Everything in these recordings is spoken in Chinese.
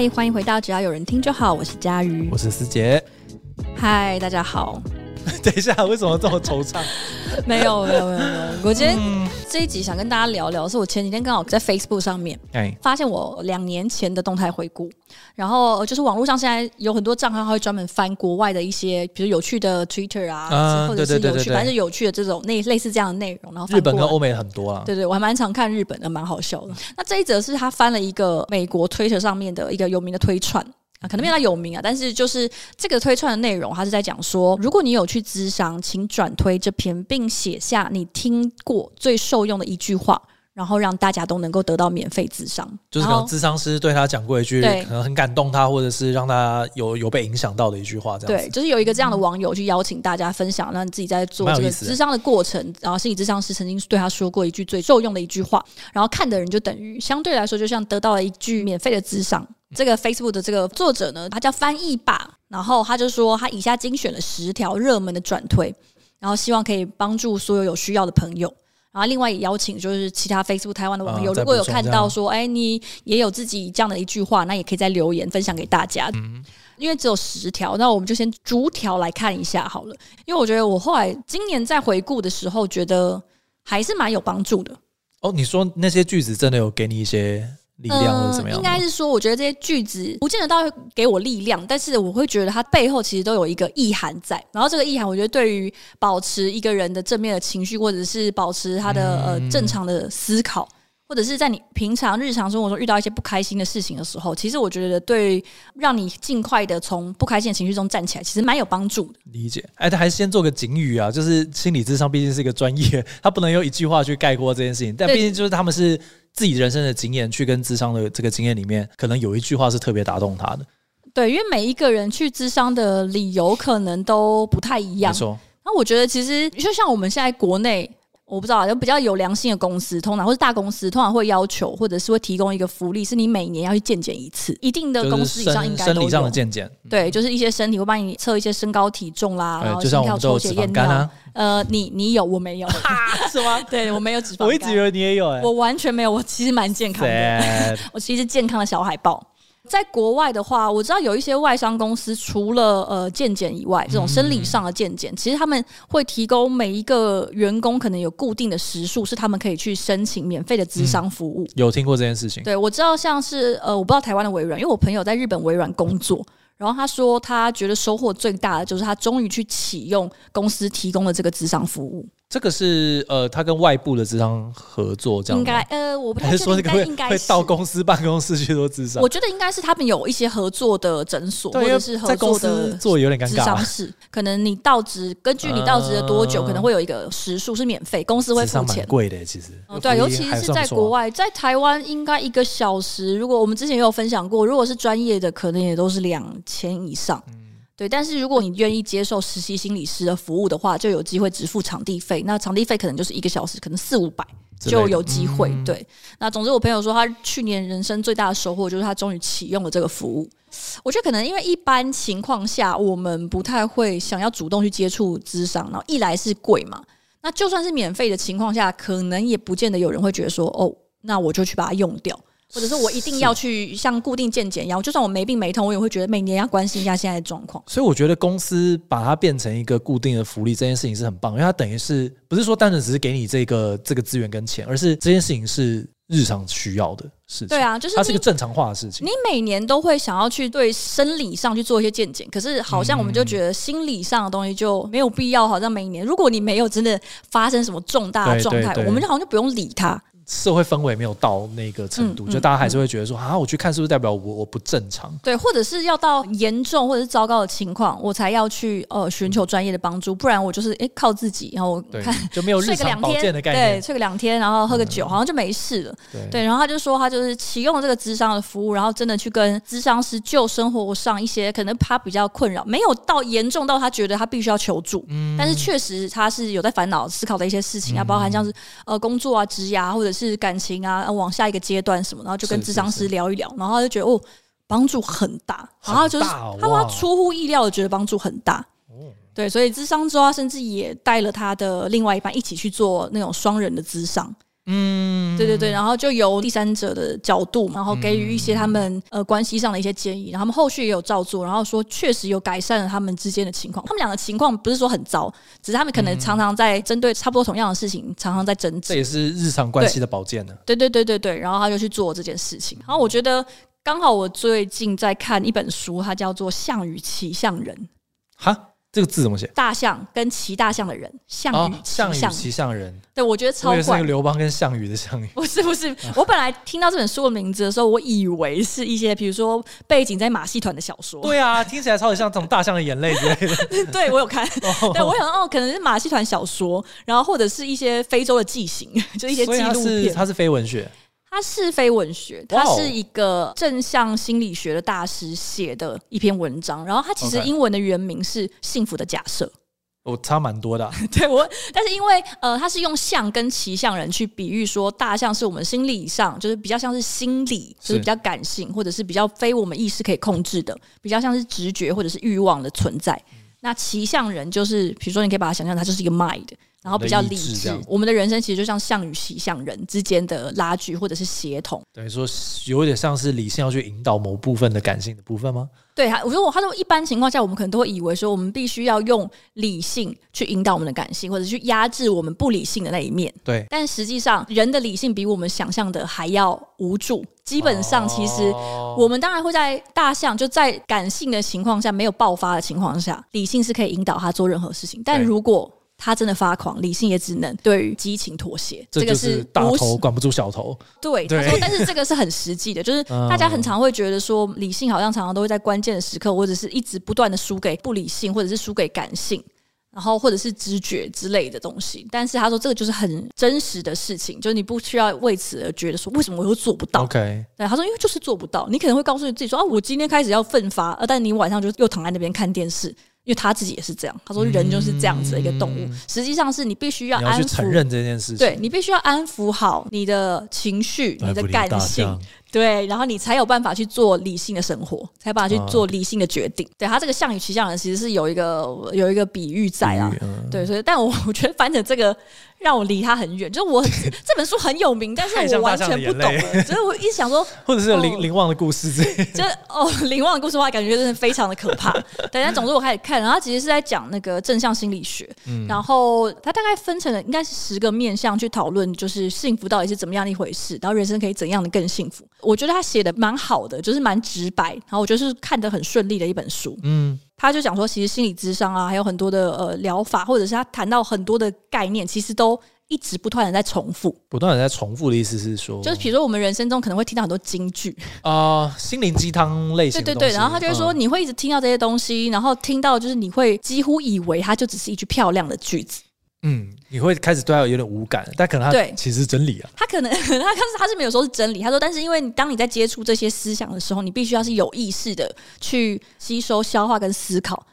嗨，欢迎回到只要有人听就好，我是佳瑜，我是思杰。嗨，大家好。等一下，为什么这么惆怅？没有，没有，没有，没有。我今天这一集想跟大家聊聊，是我前几天刚好在 Facebook 上面，发现我两年前的动态回顾。然后就是网络上现在有很多账号会专门翻国外的一些，比如有趣的 Twitter 啊，嗯、或者是有趣，反正是有趣的这种类类似这样的内容。然后日本跟欧美很多啊，对对，我还蛮常看日本的，蛮好笑的。那这一则是他翻了一个美国 Twitter 上面的一个有名的推串。啊，可能没有他有名啊，但是就是这个推串的内容，他是在讲说，如果你有去咨商，请转推这篇，并写下你听过最受用的一句话，然后让大家都能够得到免费咨商。就是可能咨商师对他讲过一句，可能很感动他，或者是让他有有被影响到的一句话，这样。对，就是有一个这样的网友去邀请大家分享，让你自己在做这个咨商的过程，然后心理咨商师曾经对他说过一句最受用的一句话，然后看的人就等于相对来说，就像得到了一句免费的咨商。这个 Facebook 的这个作者呢，他叫翻译吧，然后他就说他以下精选了十条热门的转推，然后希望可以帮助所有有需要的朋友。然后另外也邀请就是其他 Facebook 台湾的网友，如果有看到说，哎，你也有自己这样的一句话，那也可以在留言分享给大家。嗯，因为只有十条，那我们就先逐条来看一下好了。因为我觉得我后来今年在回顾的时候，觉得还是蛮有帮助的。哦，你说那些句子真的有给你一些？力量或者怎么样？应该是说，我觉得这些句子不见得到会给我力量，但是我会觉得它背后其实都有一个意涵在。然后这个意涵，我觉得对于保持一个人的正面的情绪，或者是保持他的呃正常的思考。或者是在你平常日常生活中遇到一些不开心的事情的时候，其实我觉得对让你尽快的从不开心的情绪中站起来，其实蛮有帮助的。理解，哎，他还是先做个警语啊，就是心理智商毕竟是一个专业，他不能用一句话去概括这件事情。但毕竟就是他们是自己人生的经验，去跟智商的这个经验里面，可能有一句话是特别打动他的。对，因为每一个人去智商的理由可能都不太一样。没错。那我觉得其实就像我们现在国内。我不知道，就比较有良心的公司，通常或是大公司，通常会要求或者是会提供一个福利，是你每年要去健检一次。一定的公司以上应该都有生理上的健检，对，就是一些身体会帮你测一些身高体重啦，然后心跳、抽血、验尿。啊、呃，你你有，我没有，是吗？对，我没有脂肪肝。我一直以为你也有、我完全没有，我其实蛮健康的 我其实健康的小海豹。在国外的话，我知道有一些外商公司，除了呃健检以外，这种生理上的健检，嗯、其实他们会提供每一个员工可能有固定的时数，是他们可以去申请免费的咨商服务。嗯、有听过这件事情？对，我知道，像是呃，我不知道台湾的微软，因为我朋友在日本微软工作，然后他说他觉得收获最大的就是他终于去启用公司提供的这个咨商服务。这个是呃，他跟外部的智商合作这样，应该呃，我不太应该会到公司办公室去做智商。我觉得应该是他们有一些合作的诊所，或者是合作的做有点尴尬。咨商室可能你到职，根据你到职的多久，可能会有一个时数是免费，公司会付钱。贵的其实，对，尤其是在国外，在台湾应该一个小时，如果我们之前也有分享过，如果是专业的，可能也都是两千以上。对，但是如果你愿意接受实习心理师的服务的话，就有机会只付场地费。那场地费可能就是一个小时，可能四五百就有机会。嗯、对，那总之我朋友说，他去年人生最大的收获就是他终于启用了这个服务。我觉得可能因为一般情况下我们不太会想要主动去接触咨商，然后一来是贵嘛，那就算是免费的情况下，可能也不见得有人会觉得说，哦，那我就去把它用掉。或者是我一定要去像固定健检一样，就算我没病没痛，我也会觉得每年要关心一下现在的状况。所以我觉得公司把它变成一个固定的福利，这件事情是很棒，因为它等于是不是说单纯只是给你这个这个资源跟钱，而是这件事情是日常需要的事情。对啊，就是它是一个正常化的事情。你每年都会想要去对生理上去做一些健检，可是好像我们就觉得心理上的东西就没有必要。好像每一年，如果你没有真的发生什么重大的状态，我们就好像就不用理它。社会氛围没有到那个程度，就大家还是会觉得说啊，我去看是不是代表我我不正常？对，或者是要到严重或者是糟糕的情况，我才要去呃寻求专业的帮助，不然我就是哎、欸、靠自己，然后我看就没有日常保健的概念，对，睡个两天，然后喝个酒，嗯、好像就没事了。对，对，然后他就说他就是启用了这个咨商的服务，然后真的去跟咨商师就生活上一些可能他比较困扰，没有到严重到他觉得他必须要求助，嗯、但是确实他是有在烦恼思考的一些事情啊，嗯、包含像是呃工作啊、职涯或者是感情啊。往下一个阶段什么，然后就跟智商师聊一聊，然后他就觉得哦，帮助很大，然后就是他说他出乎意料的觉得帮助很大，对，所以智商之后，他甚至也带了他的另外一半一起去做那种双人的智商，嗯，对对对，然后就由第三者的角度，然后给予一些他们呃关系上的一些建议，然后他们后续也有照做，然后说确实有改善了他们之间的情况。他们两个情况不是说很糟，只是他们可能常常在针对差不多同样的事情，常常在争执。这也是日常关系的保健呢。对对对对对，然后他就去做这件事情。然后我觉得刚好我最近在看一本书，它叫做《项羽骑象人》。哈。这个字怎么写？大象跟骑大象的人，象与象与骑象人。对，我觉得超怪。是那个刘邦跟项羽的项羽。不是不是，我本来听到这本书的名字的时候，我以为是一些比如说背景在马戏团的小说。对啊，听起来超级像这种大象的眼泪之类的。对，我有看。对，我想哦，可能是马戏团小说，然后或者是一些非洲的纪行，就一些纪录片。它是非文学。它是非文学，它是一个正向心理学的大师写的一篇文章。然后它其实英文的原名是《幸福的假设》。我差蛮多的、啊。对我，但是因为呃，它是用象跟骑象人去比喻说，大象是我们心理上就是比较像是心理，就是比较感性，或者是比较非我们意识可以控制的，比较像是直觉或者是欲望的存在。那骑象人就是，比如说你可以把它想象，它就是一个 mind。然后比较理智，我们的人生其实就像象与骑象人之间的拉锯或者是协同，等于说有点像是理性要去引导某部分的感性的部分吗？对，我觉得我他说一般情况下，我们可能都会以为说，我们必须要用理性去引导我们的感性，或者去压制我们不理性的那一面。对，但实际上人的理性比我们想象的还要无助。基本上，其实我们当然会在大象就在感性的情况下没有爆发的情况下，理性是可以引导他做任何事情。但如果他真的发狂，理性也只能对于激情妥协。这个是大头管不住小头。对，他说，但是这个是很实际的，就是大家很常会觉得说，理性好像常常都会在关键的时刻，或者是一直不断的输给不理性，或者是输给感性，然后或者是知觉之类的东西。但是他说，这个就是很真实的事情，就是你不需要为此而觉得说，为什么我又做不到？OK，对，他说，因为就是做不到。你可能会告诉你自己说，啊，我今天开始要奋发，呃，但你晚上就又躺在那边看电视。因为他自己也是这样，他说人就是这样子的一个动物。嗯、实际上是你必须要安抚，要去承认这件事情，对，你必须要安抚好你的情绪、你的感性。对，然后你才有办法去做理性的生活，才有办法去做理性的决定。嗯、对他这个象与骑象人其实是有一个有一个比喻在啊，嗯、对，所以但我 我觉得反正这个让我离他很远，就是我这本书很有名，但是我完全不懂，所以我一直想说，或者是有林林旺的故事这，就哦林旺的故事的话，感觉真的非常的可怕。对，但总之我开始看，然后他其实是在讲那个正向心理学，嗯、然后他大概分成了应该是十个面向去讨论，就是幸福到底是怎么样的一回事，然后人生可以怎样的更幸福。我觉得他写的蛮好的，就是蛮直白，然后我觉得是看得很顺利的一本书。嗯，他就讲说，其实心理智商啊，还有很多的呃疗法，或者是他谈到很多的概念，其实都一直不断的在重复。不断的在重复的意思是说，就是比如说我们人生中可能会听到很多金句啊、呃，心灵鸡汤类型的。对对对，然后他就会说，你会一直听到这些东西，嗯、然后听到就是你会几乎以为它就只是一句漂亮的句子。嗯，你会开始对他有点无感，但可能他对其实是真理啊。他可能 他可是他是没有说是真理，他说，但是因为当你在接触这些思想的时候，你必须要是有意识的去吸收、消化跟思考。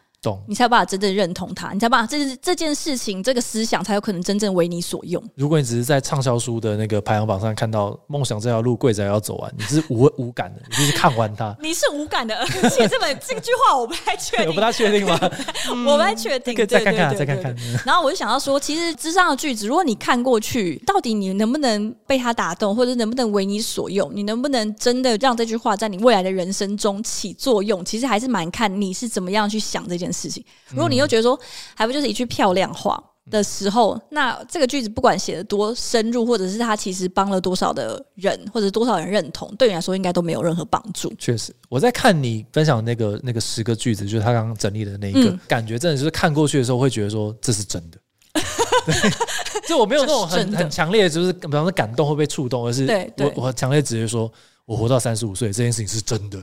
你才有办法真正认同他，你才有办法这这件事情这个思想才有可能真正为你所用。如果你只是在畅销书的那个排行榜上看到梦想这条路跪着要走完，你是无无感的，你就是看完它。你是无感的，而且这本这句话我不太确定，我不太确定吗？我不太确定，可以再看看，再看看。然后我就想要说，其实之上的句子，如果你看过去，到底你能不能被他打动，或者能不能为你所用？你能不能真的让这句话在你未来的人生中起作用？其实还是蛮看你是怎么样去想这件事情。如果你你又觉得说，还不就是一句漂亮话的时候，那这个句子不管写的多深入，或者是他其实帮了多少的人，或者多少人认同，对你来说应该都没有任何帮助。确实，我在看你分享那个那个十个句子，就是他刚刚整理的那一个，嗯、感觉真的就是看过去的时候会觉得说这是真的。就我没有那种很很强烈，就是比方说感动会被触动，而是我我强烈直接说，我活到三十五岁这件事情是真的。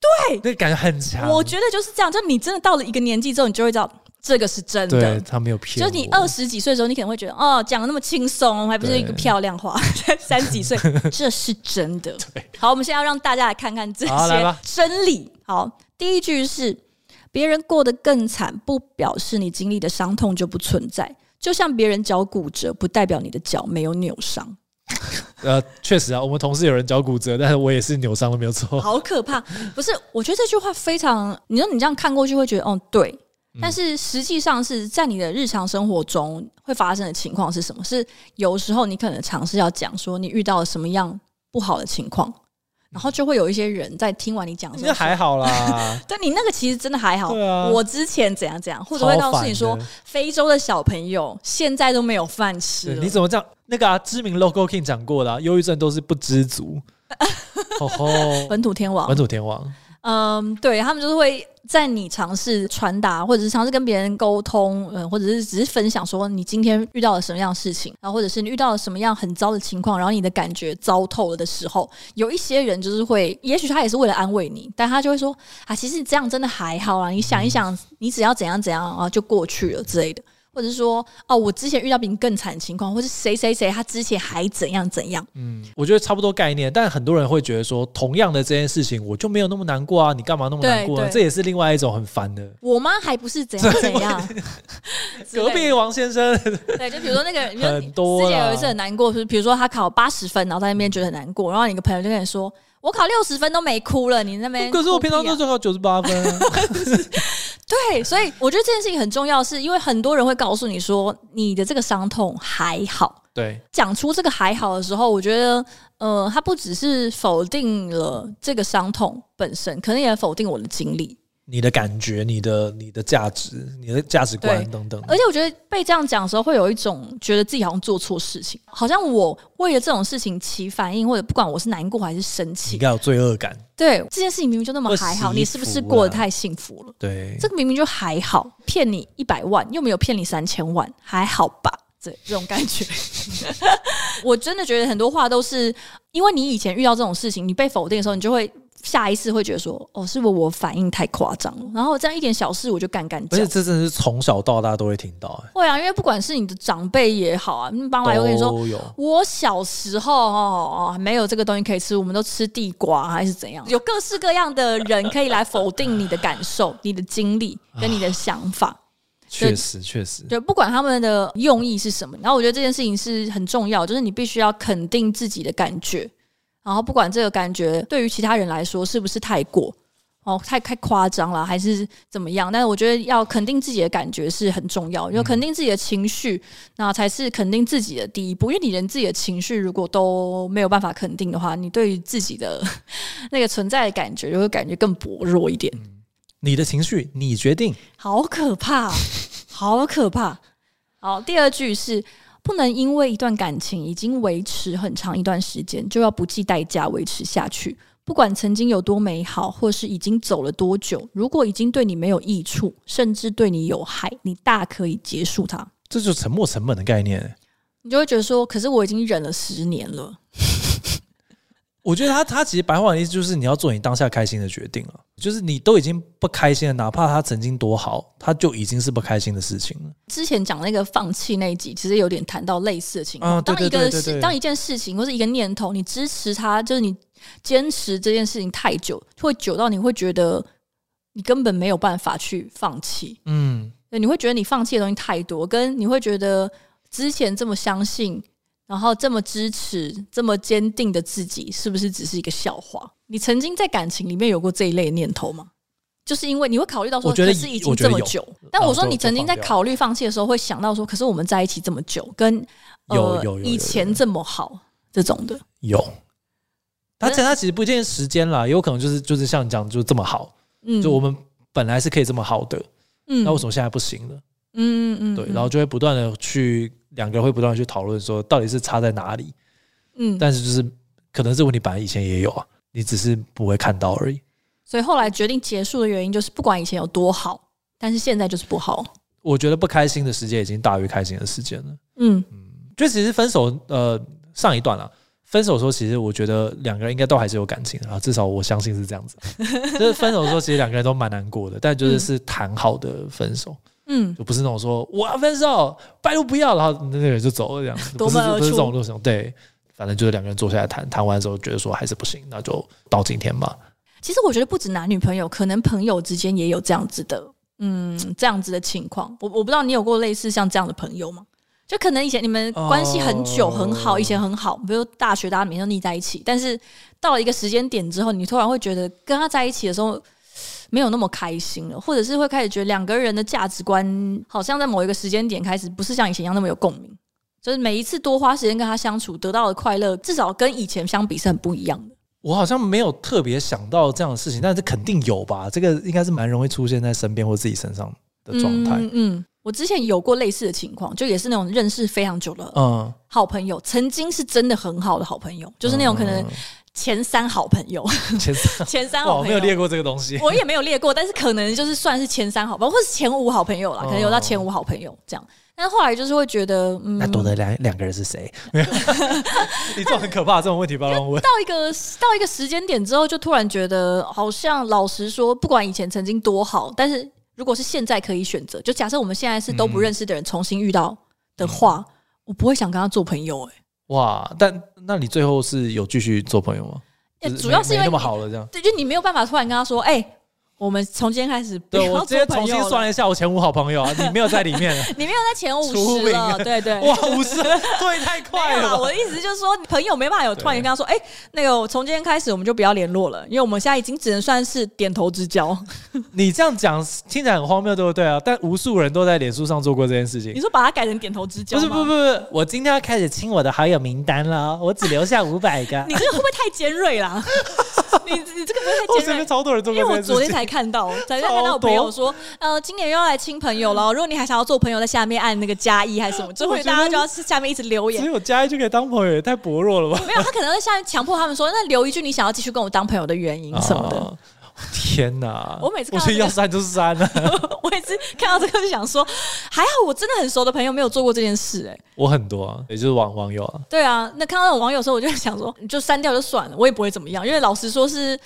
对，那感觉很强。我觉得就是这样，就你真的到了一个年纪之后，你就会知道这个是真的。对，他没有骗。就是你二十几岁的时候，你可能会觉得哦，讲的那么轻松，还不是一个漂亮话。三十几岁，这是真的。对好，我们现在要让大家来看看这些真理。好，好，第一句是：别人过得更惨，不表示你经历的伤痛就不存在。就像别人脚骨折，不代表你的脚没有扭伤。呃，确实啊，我们同事有人脚骨折，但是我也是扭伤了，没有错。好可怕！不是，我觉得这句话非常，你说你这样看过去会觉得，哦，对。但是实际上是在你的日常生活中会发生的情况是什么？是有时候你可能尝试要讲说你遇到了什么样不好的情况。然后就会有一些人在听完你讲，那还好啦。但你那个其实真的还好。对啊，我之前怎样怎样，或者会告诉你说，非洲的小朋友现在都没有饭吃。你怎么这样？那个啊，知名 Logo King 讲过的，啊，忧郁症都是不知足。哦吼，本土天王，本土天王。嗯，对他们就是会。在你尝试传达，或者是尝试跟别人沟通，嗯，或者是只是分享说你今天遇到了什么样的事情，然后或者是你遇到了什么样很糟的情况，然后你的感觉糟透了的时候，有一些人就是会，也许他也是为了安慰你，但他就会说啊，其实你这样真的还好啊，你想一想，你只要怎样怎样啊，就过去了之类的。或者是说，哦，我之前遇到比你更惨的情况，或是谁谁谁他之前还怎样怎样？嗯，我觉得差不多概念，但很多人会觉得说，同样的这件事情，我就没有那么难过啊，你干嘛那么难过呢？这也是另外一种很烦的。我妈还不是怎样怎样？隔壁王先生，对，就比如说那个人，很多之前有一次很难过，是比如说他考八十分，然后在那边觉得很难过，然后你一个朋友就跟你说，我考六十分都没哭了，你那边、啊、可是我平常都只考九十八分、啊。对，所以我觉得这件事情很重要，是因为很多人会告诉你说你的这个伤痛还好。对，讲出这个还好的时候，我觉得，呃，他不只是否定了这个伤痛本身，可能也否定我的经历。你的感觉，你的你的价值，你的价值观等等。而且我觉得被这样讲的时候，会有一种觉得自己好像做错事情，好像我为了这种事情起反应，或者不管我是难过还是生气，应该有罪恶感。对，这件事情明明就那么还好，你是不是过得太幸福了？对，这个明明就还好，骗你一百万又没有骗你三千万，还好吧？这这种感觉，我真的觉得很多话都是因为你以前遇到这种事情，你被否定的时候，你就会。下一次会觉得说，哦，是不是我反应太夸张了？然后这样一点小事我就干干。而且这真的是从小到大都会听到，哎，会啊，因为不管是你的长辈也好啊，爸妈我跟你说，我小时候哦哦没有这个东西可以吃，我们都吃地瓜还是怎样？有各式各样的人可以来否定你的感受、你的经历跟你的想法。确实，确实，对，不管他们的用意是什么，然后我觉得这件事情是很重要，就是你必须要肯定自己的感觉。然后不管这个感觉对于其他人来说是不是太过哦，太太夸张了，还是怎么样？但是我觉得要肯定自己的感觉是很重要，要肯定自己的情绪，那才是肯定自己的第一步。因为你连自己的情绪如果都没有办法肯定的话，你对于自己的 那个存在的感觉就会感觉更薄弱一点。你的情绪你决定，好可怕，好可怕。好，第二句是。不能因为一段感情已经维持很长一段时间，就要不计代价维持下去。不管曾经有多美好，或是已经走了多久，如果已经对你没有益处，甚至对你有害，你大可以结束它。这就是沉没成本的概念。你就会觉得说，可是我已经忍了十年了。我觉得他他其实白话的意思就是你要做你当下开心的决定了，就是你都已经不开心了，哪怕他曾经多好，他就已经是不开心的事情了。之前讲那个放弃那一集，其实有点谈到类似的情况。当一个事，当一件事情或是一个念头，你支持他，就是你坚持这件事情太久，会久到你会觉得你根本没有办法去放弃。嗯，对，你会觉得你放弃的东西太多，跟你会觉得之前这么相信。然后这么支持、这么坚定的自己，是不是只是一个笑话？你曾经在感情里面有过这一类的念头吗？就是因为你会考虑到说，可是已经这么久。但我说你曾经在考虑放弃的时候，会想到说，可是我们在一起这么久，跟呃以前这么好这种的有。而且他其实不一定时间啦，也有可能就是就是像你讲，就这么好。嗯，就我们本来是可以这么好的，嗯，那为什么现在不行了？嗯嗯嗯，对，然后就会不断的去。两个人会不断去讨论说，到底是差在哪里？嗯，但是就是可能这问题本来以前也有啊，你只是不会看到而已。所以后来决定结束的原因就是，不管以前有多好，但是现在就是不好。我觉得不开心的时间已经大于开心的时间了。嗯嗯，就其实分手呃上一段啊，分手的时候其实我觉得两个人应该都还是有感情的啊，至少我相信是这样子。就是分手的时候其实两个人都蛮难过的，但就是是谈好的分手。嗯，就不是那种说我要分手，拜托不要，然后那个人就走了这样子，不是不是这种路程。对，反正就是两个人坐下来谈，谈完之后觉得说还是不行，那就到今天吧。其实我觉得不止男女朋友，可能朋友之间也有这样子的，嗯，这样子的情况。我我不知道你有过类似像这样的朋友吗？就可能以前你们关系很久很好，以前很好，比如大学大家每天都腻在一起，但是到了一个时间点之后，你突然会觉得跟他在一起的时候。没有那么开心了，或者是会开始觉得两个人的价值观好像在某一个时间点开始不是像以前一样那么有共鸣。就是每一次多花时间跟他相处，得到的快乐至少跟以前相比是很不一样的。我好像没有特别想到这样的事情，但是肯定有吧？这个应该是蛮容易出现在身边或自己身上的状态。嗯嗯，我之前有过类似的情况，就也是那种认识非常久的嗯好朋友，曾经是真的很好的好朋友，就是那种可能前三好朋友，前三 前三好朋友，我没有列过这个东西，我也没有列过，但是可能就是算是前三好朋友，或是前五好朋友啦，可能有到前五好朋友这样。但后来就是会觉得，嗯，那多的两两个人是谁？你这种很可怕这种问题，不要问。到一个到一个时间点之后，就突然觉得，好像老实说，不管以前曾经多好，但是如果是现在可以选择，就假设我们现在是都不认识的人，重新遇到的话，嗯、我不会想跟他做朋友、欸。哎，哇！但那你最后是有继续做朋友吗？主要是因为那么好了，这样对，就你没有办法突然跟他说，哎、欸。我们从今天开始，对，我直接重新算了一下，我前五好朋友啊，你没有在里面，你没有在前五十了，对对，哇，五十，对，太快了。我的意思就是说，朋友没办法有突然间跟他说，哎，那个从今天开始我们就不要联络了，因为我们现在已经只能算是点头之交。你这样讲听起来很荒谬，对不对啊？但无数人都在脸书上做过这件事情。你说把它改成点头之交？不是，不不不，我今天要开始清我的好友名单了，我只留下五百个。你这个会不会太尖锐啦？你你这个不是太尖锐？超多人做过，因为我昨天才看到，看到我朋友说，呃，今年又要来亲朋友了。如果你还想要做朋友，在下面按那个加一还是什么，就会大家就要下面一直留言。只有加一就可以当朋友，也太薄弱了吧？没有，他可能在下面强迫他们说，那留一句你想要继续跟我当朋友的原因什么的。啊、天哪！我每次看到、要删就删了。我每次看到这个就想说，还好我真的很熟的朋友没有做过这件事、欸。哎，我很多啊，也就是网网友啊。对啊，那看到那种网友的时候，我就想说，你就删掉就算了，我也不会怎么样，因为老实说是。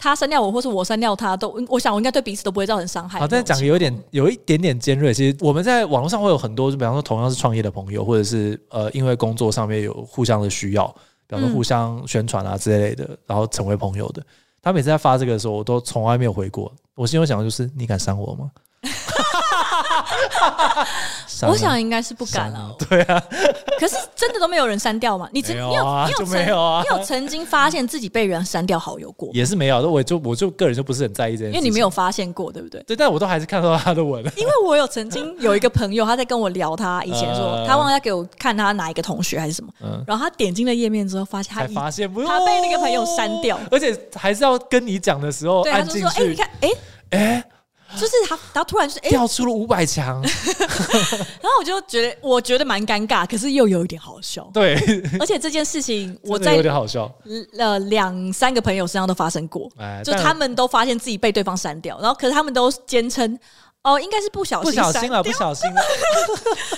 他删掉我，或是我删掉他，都我想我应该对彼此都不会造成伤害。好，但讲有点有一点点尖锐。其实我们在网络上会有很多，就比方说同样是创业的朋友，或者是呃因为工作上面有互相的需要，比方说互相宣传啊之类的，嗯、然后成为朋友的。他每次在发这个的时候，我都从来没有回过。我心中想的就是：你敢删我吗？我想应该是不敢了。对啊，可是真的都没有人删掉吗？你没有啊？你有没有啊？你有曾经发现自己被人删掉好友过？也是没有，我就我就个人就不是很在意这件事，因为你没有发现过，对不对？对，但我都还是看到他的文。因为我有曾经有一个朋友，他在跟我聊，他以前说他忘了给我看他哪一个同学还是什么，然后他点进了页面之后，发现他发现他被那个朋友删掉，而且还是要跟你讲的时候按进去。哎，你看，哎哎。就是他，然后突然就是哎，掉出了五百强，然后我就觉得，我觉得蛮尴尬，可是又有一点好笑。对，而且这件事情我在有点好笑，呃，两三个朋友身上都发生过，就他们都发现自己被对方删掉，然后可是他们都坚称哦，应该是不小心，不小心了，不小心了。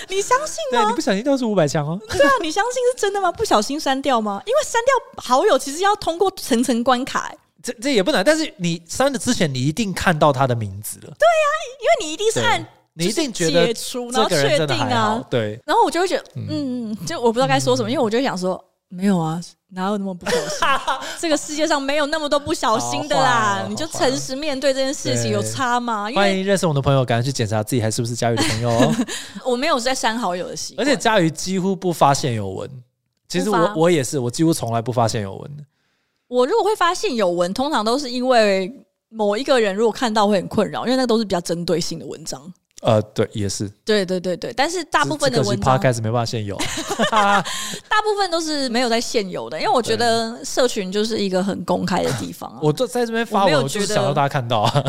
你相信吗？对，你不小心掉出五百强哦。对啊，你相信是真的吗？不小心删掉吗？因为删掉好友其实要通过层层关卡。这这也不难，但是你删的之前，你一定看到他的名字了。对呀、啊，因为你一定是按，你一定觉得解除，然后确定啊。对，然后我就会觉得，嗯，就我不知道该说什么，嗯、因为我就想说，没有啊，哪有那么不小心？这个世界上没有那么多不小心的啦，你就诚实面对这件事情，有差吗？欢迎认识我的朋友，赶快去检查自己还是不是佳宇的朋友哦。我没有在删好友的习惯，而且佳宇几乎不发现有文。其实我我也是，我几乎从来不发现有文的。我如果会发现有文，通常都是因为某一个人如果看到会很困扰，因为那都是比较针对性的文章。呃，对，也是。对对对对，但是大部分的文章开始没办法现有，大部分都是没有在现有的，因为我觉得社群就是一个很公开的地方啊。我这在这边发文，我就是想让大家看到啊。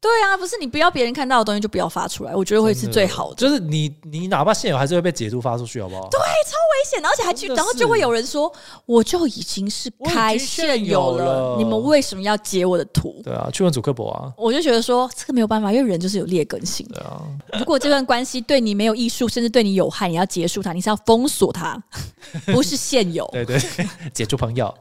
对啊，不是你不要别人看到的东西就不要发出来，我觉得会是最好的。就是你你哪怕现有，还是会被截图发出去，好不好？对，超危险的，而且还去，然后就会有人说，我就已经是开现有了，你们为什么要截我的图？对啊，去问祖克伯啊。我就觉得说这个没有办法，因为人就是有劣根性。对啊，如果这段关系对你没有益处，甚至对你有害，你要结束它，你是要封锁它，不是现有。对对，解除朋友。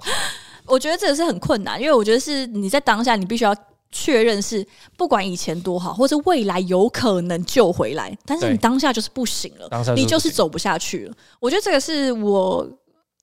我觉得这个是很困难，因为我觉得是你在当下，你必须要。确认是不管以前多好，或者未来有可能救回来，但是你当下就是不行了，当下你就是走不下去了。我觉得这个是我，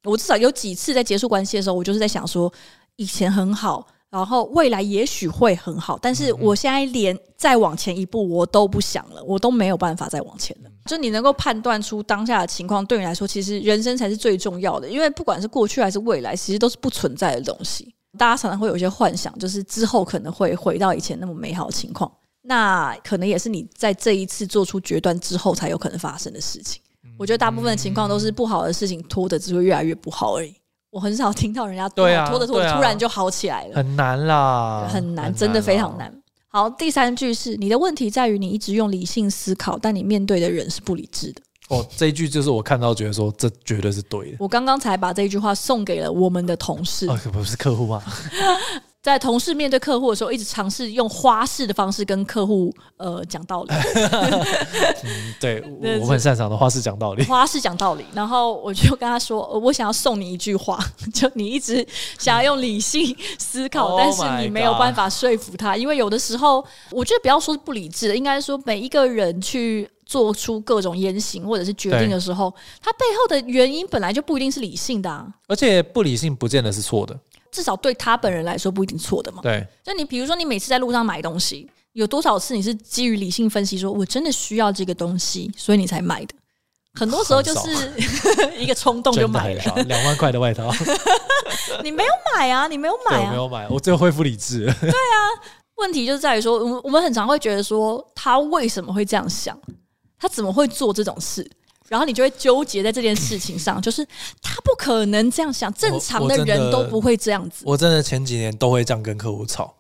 我至少有几次在结束关系的时候，我就是在想说，以前很好，然后未来也许会很好，但是我现在连再往前一步我都不想了，我都没有办法再往前了。就你能够判断出当下的情况，对你来说，其实人生才是最重要的，因为不管是过去还是未来，其实都是不存在的东西。大家常常会有一些幻想，就是之后可能会回到以前那么美好的情况。那可能也是你在这一次做出决断之后才有可能发生的事情。我觉得大部分的情况都是不好的事情拖的只会越来越不好而已。我很少听到人家拖拖着拖着突然就好起来了，很难啦，很难，真的非常难。好，第三句是你的问题在于你一直用理性思考，但你面对的人是不理智的。哦，这一句就是我看到觉得说这绝对是对的。我刚刚才把这句话送给了我们的同事，哦，不是客户吗？在同事面对客户的时候，一直尝试用花式的方式跟客户呃讲道理。嗯，对，我很擅长的花式讲道理。花式讲道理，然后我就跟他说：“我想要送你一句话，就你一直想要用理性思考，嗯、但是你没有办法说服他，因为有的时候，我觉得不要说是不理智的，应该说每一个人去做出各种言行或者是决定的时候，他背后的原因本来就不一定是理性的啊，而且不理性不见得是错的。”至少对他本人来说不一定错的嘛。对，就你比如说，你每次在路上买东西，有多少次你是基于理性分析，说我真的需要这个东西，所以你才买的？很多时候就是 一个冲动就买了两万块的外套，你没有买啊，你没有买啊，没有买，我最后恢复理智。对啊，问题就是在于说，我我们很常会觉得说，他为什么会这样想？他怎么会做这种事？然后你就会纠结在这件事情上，就是他不可能这样想，正常的人都不会这样子。我真的前几年都会这样跟客户吵，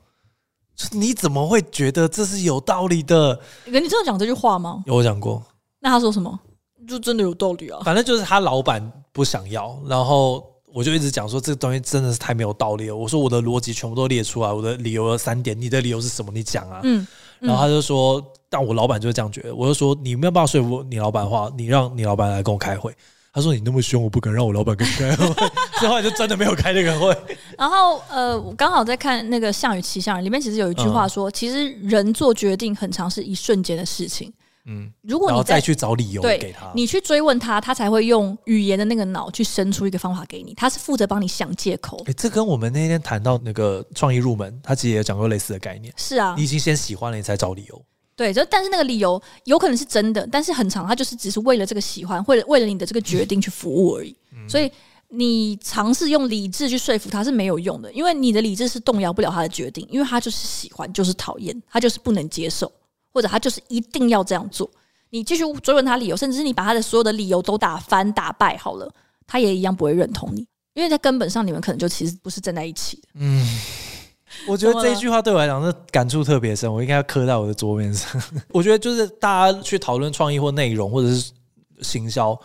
你怎么会觉得这是有道理的？你真的讲这句话吗？有我讲过。那他说什么？就真的有道理啊。反正就是他老板不想要，然后我就一直讲说这个东西真的是太没有道理了。我说我的逻辑全部都列出来，我的理由有三点，你的理由是什么？你讲啊。嗯。然后他就说。但我老板就是这样觉得，我就说你没有办法说服你老板的话，你让你老板来跟我开会。他说你那么凶，我不敢让我老板跟你开会。之后就真的没有开那个会。然后呃，我刚好在看那个《项羽骑象人》里面，其实有一句话说，其实人做决定很常是一瞬间的事情。嗯，如果你再去找理由给他，你去追问他，他才会用语言的那个脑去生出一个方法给你。他是负责帮你想借口。哎，这跟我们那天谈到那个创意入门，他其实也讲过类似的概念。是啊，你已经先喜欢了，你才找理由。对，就但是那个理由有可能是真的，但是很长，他就是只是为了这个喜欢，或者为了你的这个决定去服务而已。嗯、所以你尝试用理智去说服他是没有用的，因为你的理智是动摇不了他的决定，因为他就是喜欢，就是讨厌，他就是不能接受，或者他就是一定要这样做。你继续追问他理由，甚至是你把他的所有的理由都打翻打败好了，他也一样不会认同你，因为在根本上你们可能就其实不是站在一起的。嗯。我觉得这一句话对我来讲是感触特别深，我应该要刻在我的桌面上。我觉得就是大家去讨论创意或内容或者是行销，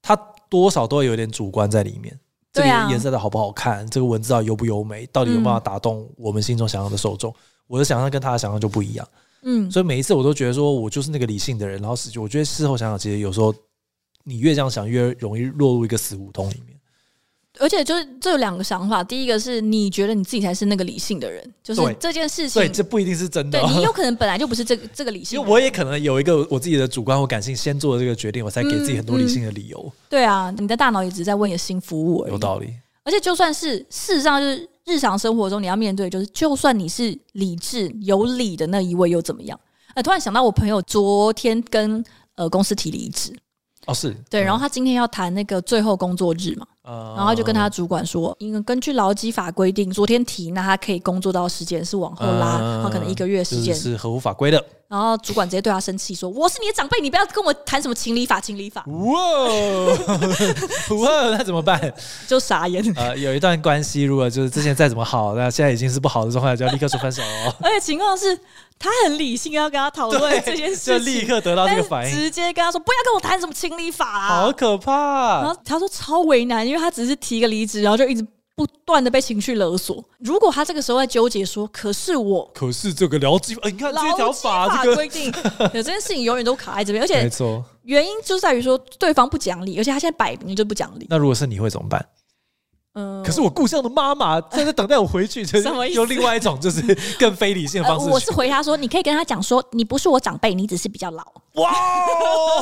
它多少都会有点主观在里面。这个颜色的好不好看，这个文字啊优不优美，到底有没有办法打动我们心中想要的受众？我的想象跟他的想象就不一样。嗯，所以每一次我都觉得说我就是那个理性的人，然后我觉得事后想想，其实有时候你越这样想，越容易落入一个死胡同里面。而且就是这有两个想法，第一个是你觉得你自己才是那个理性的人，就是这件事情，对，这不一定是真的。对，你有可能本来就不是这个这个理性，因为我也可能有一个我自己的主观或感性，先做了这个决定，我才给自己很多理性的理由。嗯嗯、对啊，你的大脑也只是在为你的心服务而已，有道理。而且就算是事实上，就是日常生活中你要面对，就是就算你是理智有理的那一位，又怎么样？呃，突然想到我朋友昨天跟呃公司提离职，哦，是对，然后他今天要谈那个最后工作日嘛。然后就跟他主管说，因为根据劳基法规定，昨天提，那他可以工作到时间是往后拉，然后可能一个月时间是合乎法规的。然后主管直接对他生气说：“我是你的长辈，你不要跟我谈什么情理法、情理法。”哇，哇，那怎么办？就傻眼。呃，有一段关系，如果就是之前再怎么好，那现在已经是不好的状态，就要立刻说分手哦。而且情况是他很理性，要跟他讨论这件事情，就立刻得到这个反应，直接跟他说：“不要跟我谈什么情理法啊！”好可怕。然后他说超为难，因为他只是提个离职，然后就一直。不断的被情绪勒索。如果他这个时候在纠结说：“可是我，可是这个劳基，你看这条法规定，有这件事情永远都卡在这边，而且没错，原因就在于说对方不讲理，而且他现在摆明就不讲理。那如果是你会怎么办？嗯，可是我故乡的妈妈在这等待我回去，就是用另外一种就是 更非理性的方式。我是回他说：你可以跟他讲说，你不是我长辈，你只是比较老。哇，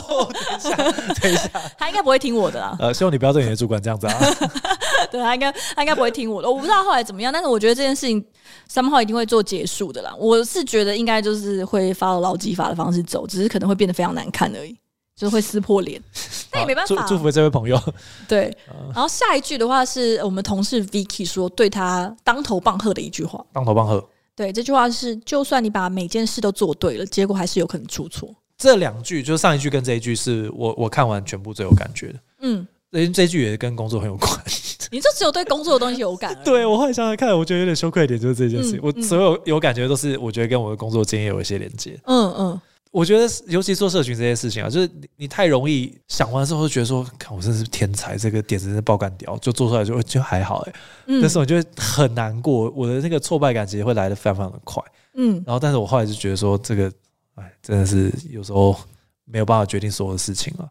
等一下，等一下，他应该不会听我的啦。呃，希望你不要对你的主管这样子啊。对，他应该他应该不会听我的，我不知道后来怎么样，但是我觉得这件事情三号一定会做结束的啦。我是觉得应该就是会发牢记法的方式走，只是可能会变得非常难看而已。就是会撕破脸。那也没办法，祝福这位朋友。对，然后下一句的话是我们同事 Vicky 说对他当头棒喝的一句话。当头棒喝。对，这句话是，就算你把每件事都做对了，结果还是有可能出错。这两句就是上一句跟这一句是我我看完全部最有感觉的。嗯，因为这一句也跟工作很有关。你就只有对工作的东西有感？对，我后来想想看，我觉得有点羞愧一点，就是这件事情。嗯、我所有有感觉都是我觉得跟我的工作经验有一些连接。嗯嗯。我觉得，尤其做社群这件事情啊，就是你，你太容易想完之后就觉得说，看我真是天才，这个点子真是爆干屌，就做出来就就还好哎、欸。嗯。但是我觉得很难过，我的那个挫败感其实会来得非常非常的快。嗯。然后，但是我后来就觉得说，这个，哎，真的是有时候没有办法决定所有的事情了。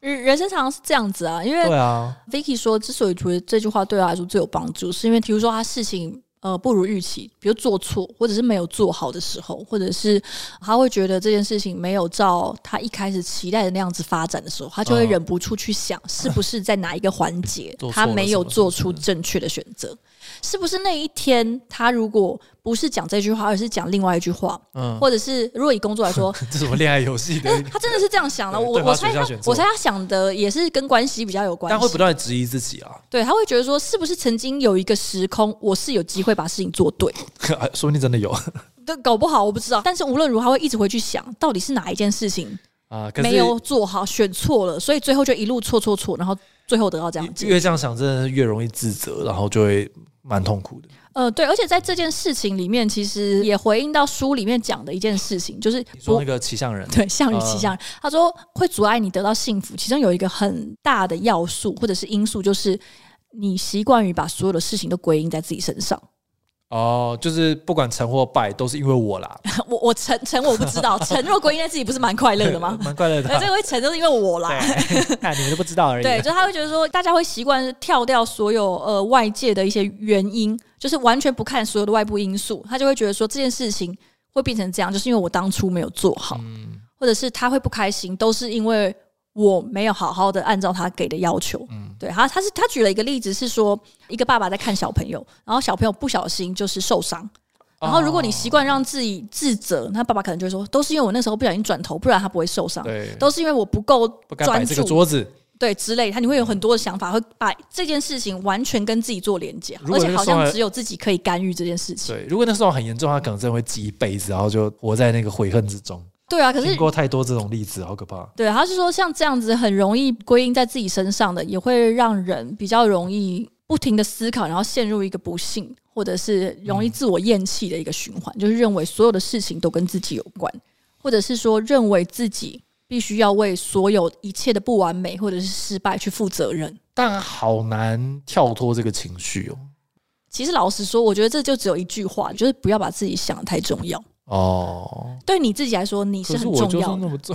人人生常常是这样子啊，因为对啊，Vicky 说，之所以觉得这句话对他来说最有帮助，是因为比如说他事情。呃，不如预期，比如做错，或者是没有做好的时候，或者是他会觉得这件事情没有照他一开始期待的那样子发展的时候，他就会忍不住去想，是不是在哪一个环节他没有做出正确的选择。是不是那一天，他如果不是讲这句话，而是讲另外一句话，嗯，或者是如果以工作来说，这是什么恋爱游戏的？他真的是这样想的。我我猜他，我猜他想的也是跟关系比较有关系，但会不断的质疑自己啊。对，他会觉得说，是不是曾经有一个时空，我是有机会把事情做对？说不定真的有，但，搞不好我不知道。但是无论如何，他会一直回去想，到底是哪一件事情啊没有做好，选错了，所以最后就一路错错错，然后最后得到这样。越这样想，真的越容易自责，然后就会。蛮痛苦的，呃，对，而且在这件事情里面，其实也回应到书里面讲的一件事情，就是你说那个骑象人，对，项羽骑象人，呃、他说会阻碍你得到幸福，其中有一个很大的要素或者是因素，就是你习惯于把所有的事情都归因在自己身上。哦，就是不管成或败，都是因为我啦。我我成成我不知道，成若归因在自己，不是蛮快乐的吗？蛮快乐的。这个会成都是因为我啦。那，你们都不知道而已。对，就他会觉得说，大家会习惯跳掉所有呃外界的一些原因，就是完全不看所有的外部因素，他就会觉得说这件事情会变成这样，就是因为我当初没有做好，嗯、或者是他会不开心，都是因为。我没有好好的按照他给的要求，嗯，对，他他是他举了一个例子是说，一个爸爸在看小朋友，然后小朋友不小心就是受伤，然后如果你习惯让自己自责，那爸爸可能就会说，都是因为我那时候不小心转头，不然他不会受伤，对，都是因为我不够专注，桌子，对，之类，他你会有很多的想法，会把这件事情完全跟自己做连接，而且好像只有自己可以干预这件事情。对，如果那时候很严重，他可能真的会记一辈子，然后就活在那个悔恨之中。对啊，可是听过太多这种例子，好可怕。对，他是说像这样子很容易归因在自己身上的，也会让人比较容易不停的思考，然后陷入一个不幸，或者是容易自我厌弃的一个循环，嗯、就是认为所有的事情都跟自己有关，或者是说认为自己必须要为所有一切的不完美或者是失败去负责任。但好难跳脱这个情绪哦。其实老实说，我觉得这就只有一句话，就是不要把自己想得太重要。哦，对你自己来说，你是很重要的，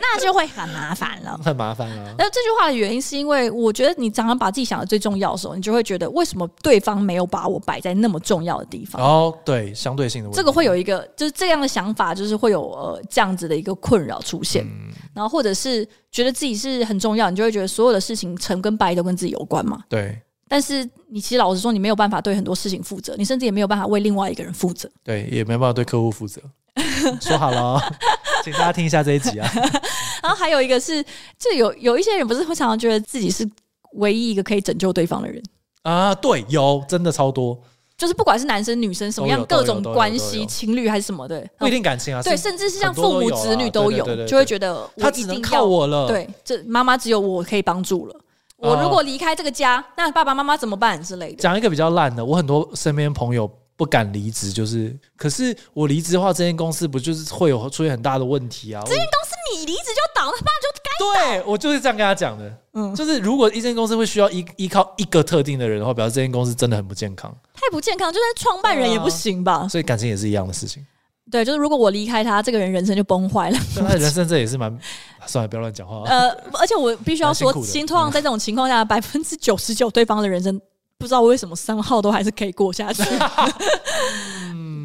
那就会很麻烦了，很麻烦了。那这句话的原因是因为，我觉得你常常把自己想的最重要的时候，你就会觉得为什么对方没有把我摆在那么重要的地方？哦，对，相对性的问题，这个会有一个就是这样的想法，就是会有呃这样子的一个困扰出现，嗯、然后或者是觉得自己是很重要，你就会觉得所有的事情成跟败都跟自己有关嘛？对。但是你其实老实说，你没有办法对很多事情负责，你甚至也没有办法为另外一个人负责。对，也没办法对客户负责。说好了哦，请大家听一下这一集啊。然后还有一个是，就有有一些人不是会常常觉得自己是唯一一个可以拯救对方的人啊？对，有真的超多，就是不管是男生女生什么样各种关系，情侣还是什么的，不一定感情啊，对，甚至是像父母子女都有，就会觉得他只能靠我了。对，这妈妈只有我可以帮助了。我如果离开这个家，那爸爸妈妈怎么办之类的？讲一个比较烂的，我很多身边朋友不敢离职，就是，可是我离职的话，这间公司不就是会有出现很大的问题啊？这间公司你离职就倒，那爸爸就该对，我就是这样跟他讲的。嗯，就是如果一间公司会需要依依靠一个特定的人的话，表示这间公司真的很不健康，太不健康，就算创办人也不行吧？所以感情也是一样的事情。对，就是如果我离开他，这个人人生就崩坏了。他人生这也是蛮……算了，不要乱讲话。呃，而且我必须要说，其实通常在这种情况下，百分之九十九对方的人生，不知道为什么三号都还是可以过下去。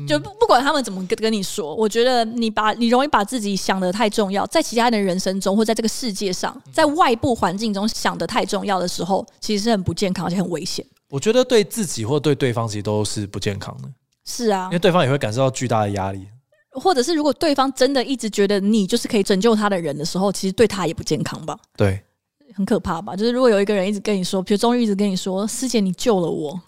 就不不管他们怎么跟跟你说，我觉得你把你容易把自己想的太重要，在其他人的人生中或在这个世界上，在外部环境中想的太重要的时候，其实是很不健康而且很危险。我觉得对自己或对对方其实都是不健康的。是啊，因为对方也会感受到巨大的压力。或者是如果对方真的一直觉得你就是可以拯救他的人的时候，其实对他也不健康吧？对，很可怕吧？就是如果有一个人一直跟你说，比如终于一直跟你说，师姐你救了我，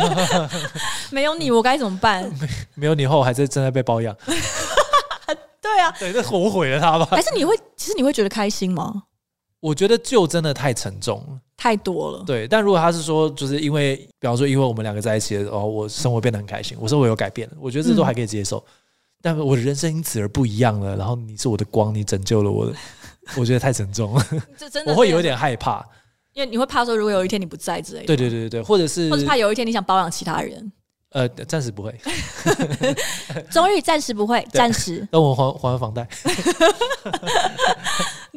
没有你我该怎么办？没没有你后还在正在被包养。对啊，对，这我毁了他吧？还是你会，其实你会觉得开心吗？我觉得救真的太沉重了，太多了。对，但如果他是说，就是因为，比方说，因为我们两个在一起了，哦，我生活变得很开心，我生活有改变了，我觉得这都还可以接受。嗯、但我的人生因此而不一样了，然后你是我的光，你拯救了我的，我觉得太沉重了。这真的，我会有点害怕，因为你会怕说，如果有一天你不在之类的。对对对对，或者是，或者怕有一天你想包养其他人。呃，暂时不会。终于暂时不会，暂时。等我还还完房贷。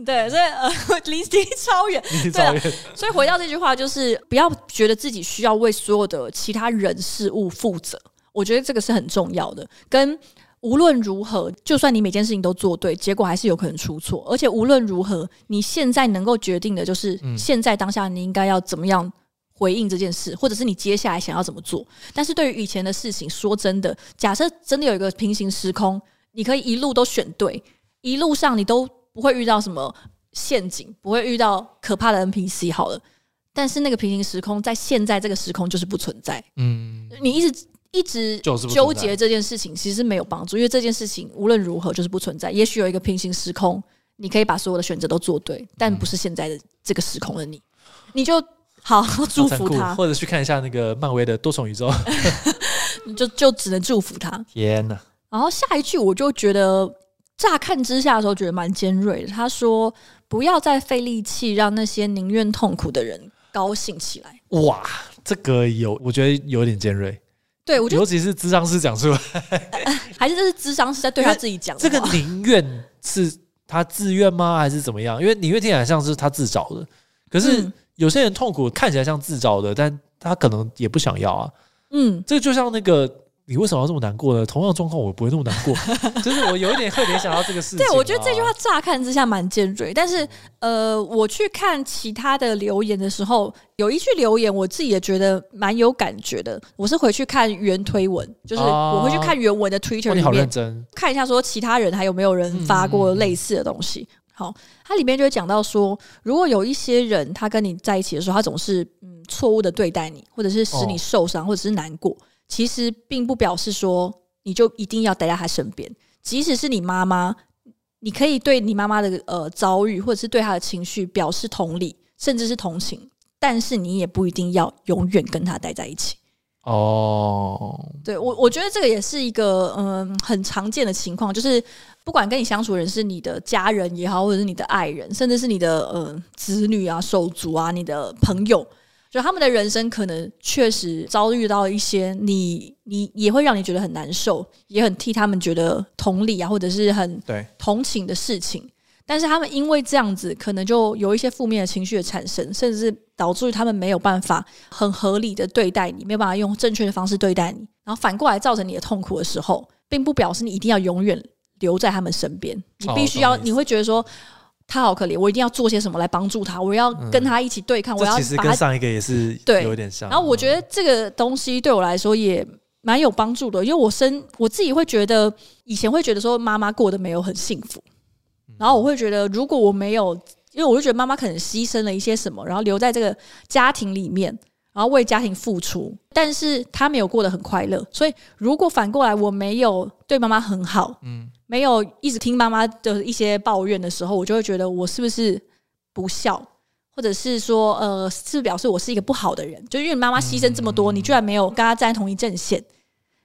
对，所以呃，离离超远。离超远。所以回到这句话，就是不要觉得自己需要为所有的其他人事物负责。我觉得这个是很重要的。跟无论如何，就算你每件事情都做对，结果还是有可能出错。而且无论如何，你现在能够决定的就是，现在当下你应该要怎么样。回应这件事，或者是你接下来想要怎么做？但是对于以前的事情，说真的，假设真的有一个平行时空，你可以一路都选对，一路上你都不会遇到什么陷阱，不会遇到可怕的 NPC。好了，但是那个平行时空在现在这个时空就是不存在。嗯，你一直一直纠结这件事情，其实没有帮助，因为这件事情无论如何就是不存在。也许有一个平行时空，你可以把所有的选择都做对，但不是现在的这个时空的你，你就。好好，祝福他，或者去看一下那个漫威的多重宇宙，就就只能祝福他。天哪！然后下一句我就觉得，乍看之下的时候觉得蛮尖锐的。他说：“不要再费力气让那些宁愿痛苦的人高兴起来。”哇，这个有，我觉得有点尖锐。对，我觉得尤其是咨商师讲出来，还是这是咨商师在对他自己讲。这个宁愿是他自愿吗？还是怎么样？因为宁愿听起来像是他自找的，可是。嗯有些人痛苦看起来像自找的，但他可能也不想要啊。嗯，这就像那个，你为什么要这么难过呢？同样状况我不会那么难过，就是我有一点会联想到这个事情。对，我觉得这句话乍看之下蛮尖锐，但是呃，我去看其他的留言的时候，有一句留言我自己也觉得蛮有感觉的。我是回去看原推文，就是我会去看原文的 Twitter 里面，哦，你好认真，看一下说其他人还有没有人发过类似的东西。嗯好，它里面就会讲到说，如果有一些人他跟你在一起的时候，他总是嗯错误的对待你，或者是使你受伤，或者是难过，其实并不表示说你就一定要待在他身边。即使是你妈妈，你可以对你妈妈的呃遭遇，或者是对她的情绪表示同理，甚至是同情，但是你也不一定要永远跟他待在一起。哦，对我，我觉得这个也是一个嗯很常见的情况，就是不管跟你相处的人是你的家人也好，或者是你的爱人，甚至是你的嗯子女啊、手足啊、你的朋友，就他们的人生可能确实遭遇到一些你你也会让你觉得很难受，也很替他们觉得同理啊，或者是很对同情的事情。但是他们因为这样子，可能就有一些负面的情绪的产生，甚至是导致于他们没有办法很合理的对待你，没有办法用正确的方式对待你，然后反过来造成你的痛苦的时候，并不表示你一定要永远留在他们身边。你必须要，你会觉得说他好可怜，我一定要做些什么来帮助他，我要跟他一起对抗。我要其实跟上一个也是对有点像。然后我觉得这个东西对我来说也蛮有帮助的，因为我生我自己会觉得以前会觉得说妈妈过得没有很幸福。然后我会觉得，如果我没有，因为我就觉得妈妈可能牺牲了一些什么，然后留在这个家庭里面，然后为家庭付出，但是他没有过得很快乐。所以，如果反过来我没有对妈妈很好，嗯，没有一直听妈妈的一些抱怨的时候，我就会觉得我是不是不孝，或者是说，呃，是不是表示我是一个不好的人？就因为妈妈牺牲这么多，你居然没有跟她站在同一阵线。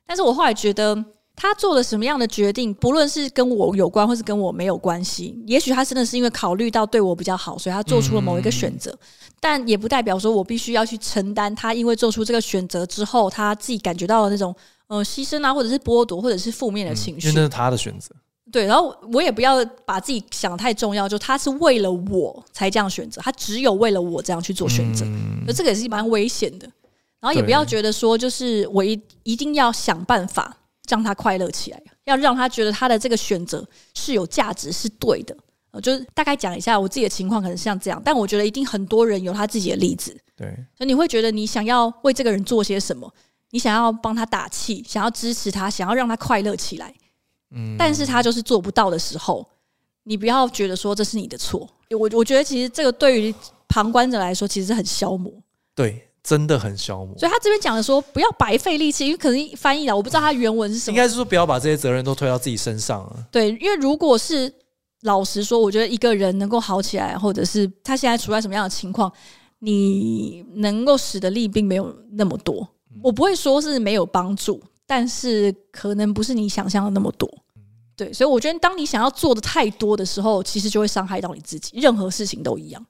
但是我后来觉得。他做了什么样的决定，不论是跟我有关，或是跟我没有关系，也许他真的是因为考虑到对我比较好，所以他做出了某一个选择。但也不代表说我必须要去承担他因为做出这个选择之后，他自己感觉到的那种呃牺牲啊，或者是剥夺，或者是负面的情绪。因为那是他的选择。对，然后我也不要把自己想太重要，就他是为了我才这样选择，他只有为了我这样去做选择，那这个也是蛮危险的。然后也不要觉得说，就是我一一定要想办法。让他快乐起来，要让他觉得他的这个选择是有价值、是对的。呃，就是大概讲一下我自己的情况，可能像这样，但我觉得一定很多人有他自己的例子。对，所以你会觉得你想要为这个人做些什么，你想要帮他打气，想要支持他，想要让他快乐起来，嗯，但是他就是做不到的时候，你不要觉得说这是你的错。我我觉得其实这个对于旁观者来说，其实很消磨。对。真的很消磨，所以他这边讲的说不要白费力气，因为可能翻译了，我不知道他原文是什么。应该是说不要把这些责任都推到自己身上啊。对，因为如果是老实说，我觉得一个人能够好起来，或者是他现在处在什么样的情况，你能够使的力并没有那么多。我不会说是没有帮助，但是可能不是你想象的那么多。对，所以我觉得当你想要做的太多的时候，其实就会伤害到你自己。任何事情都一样。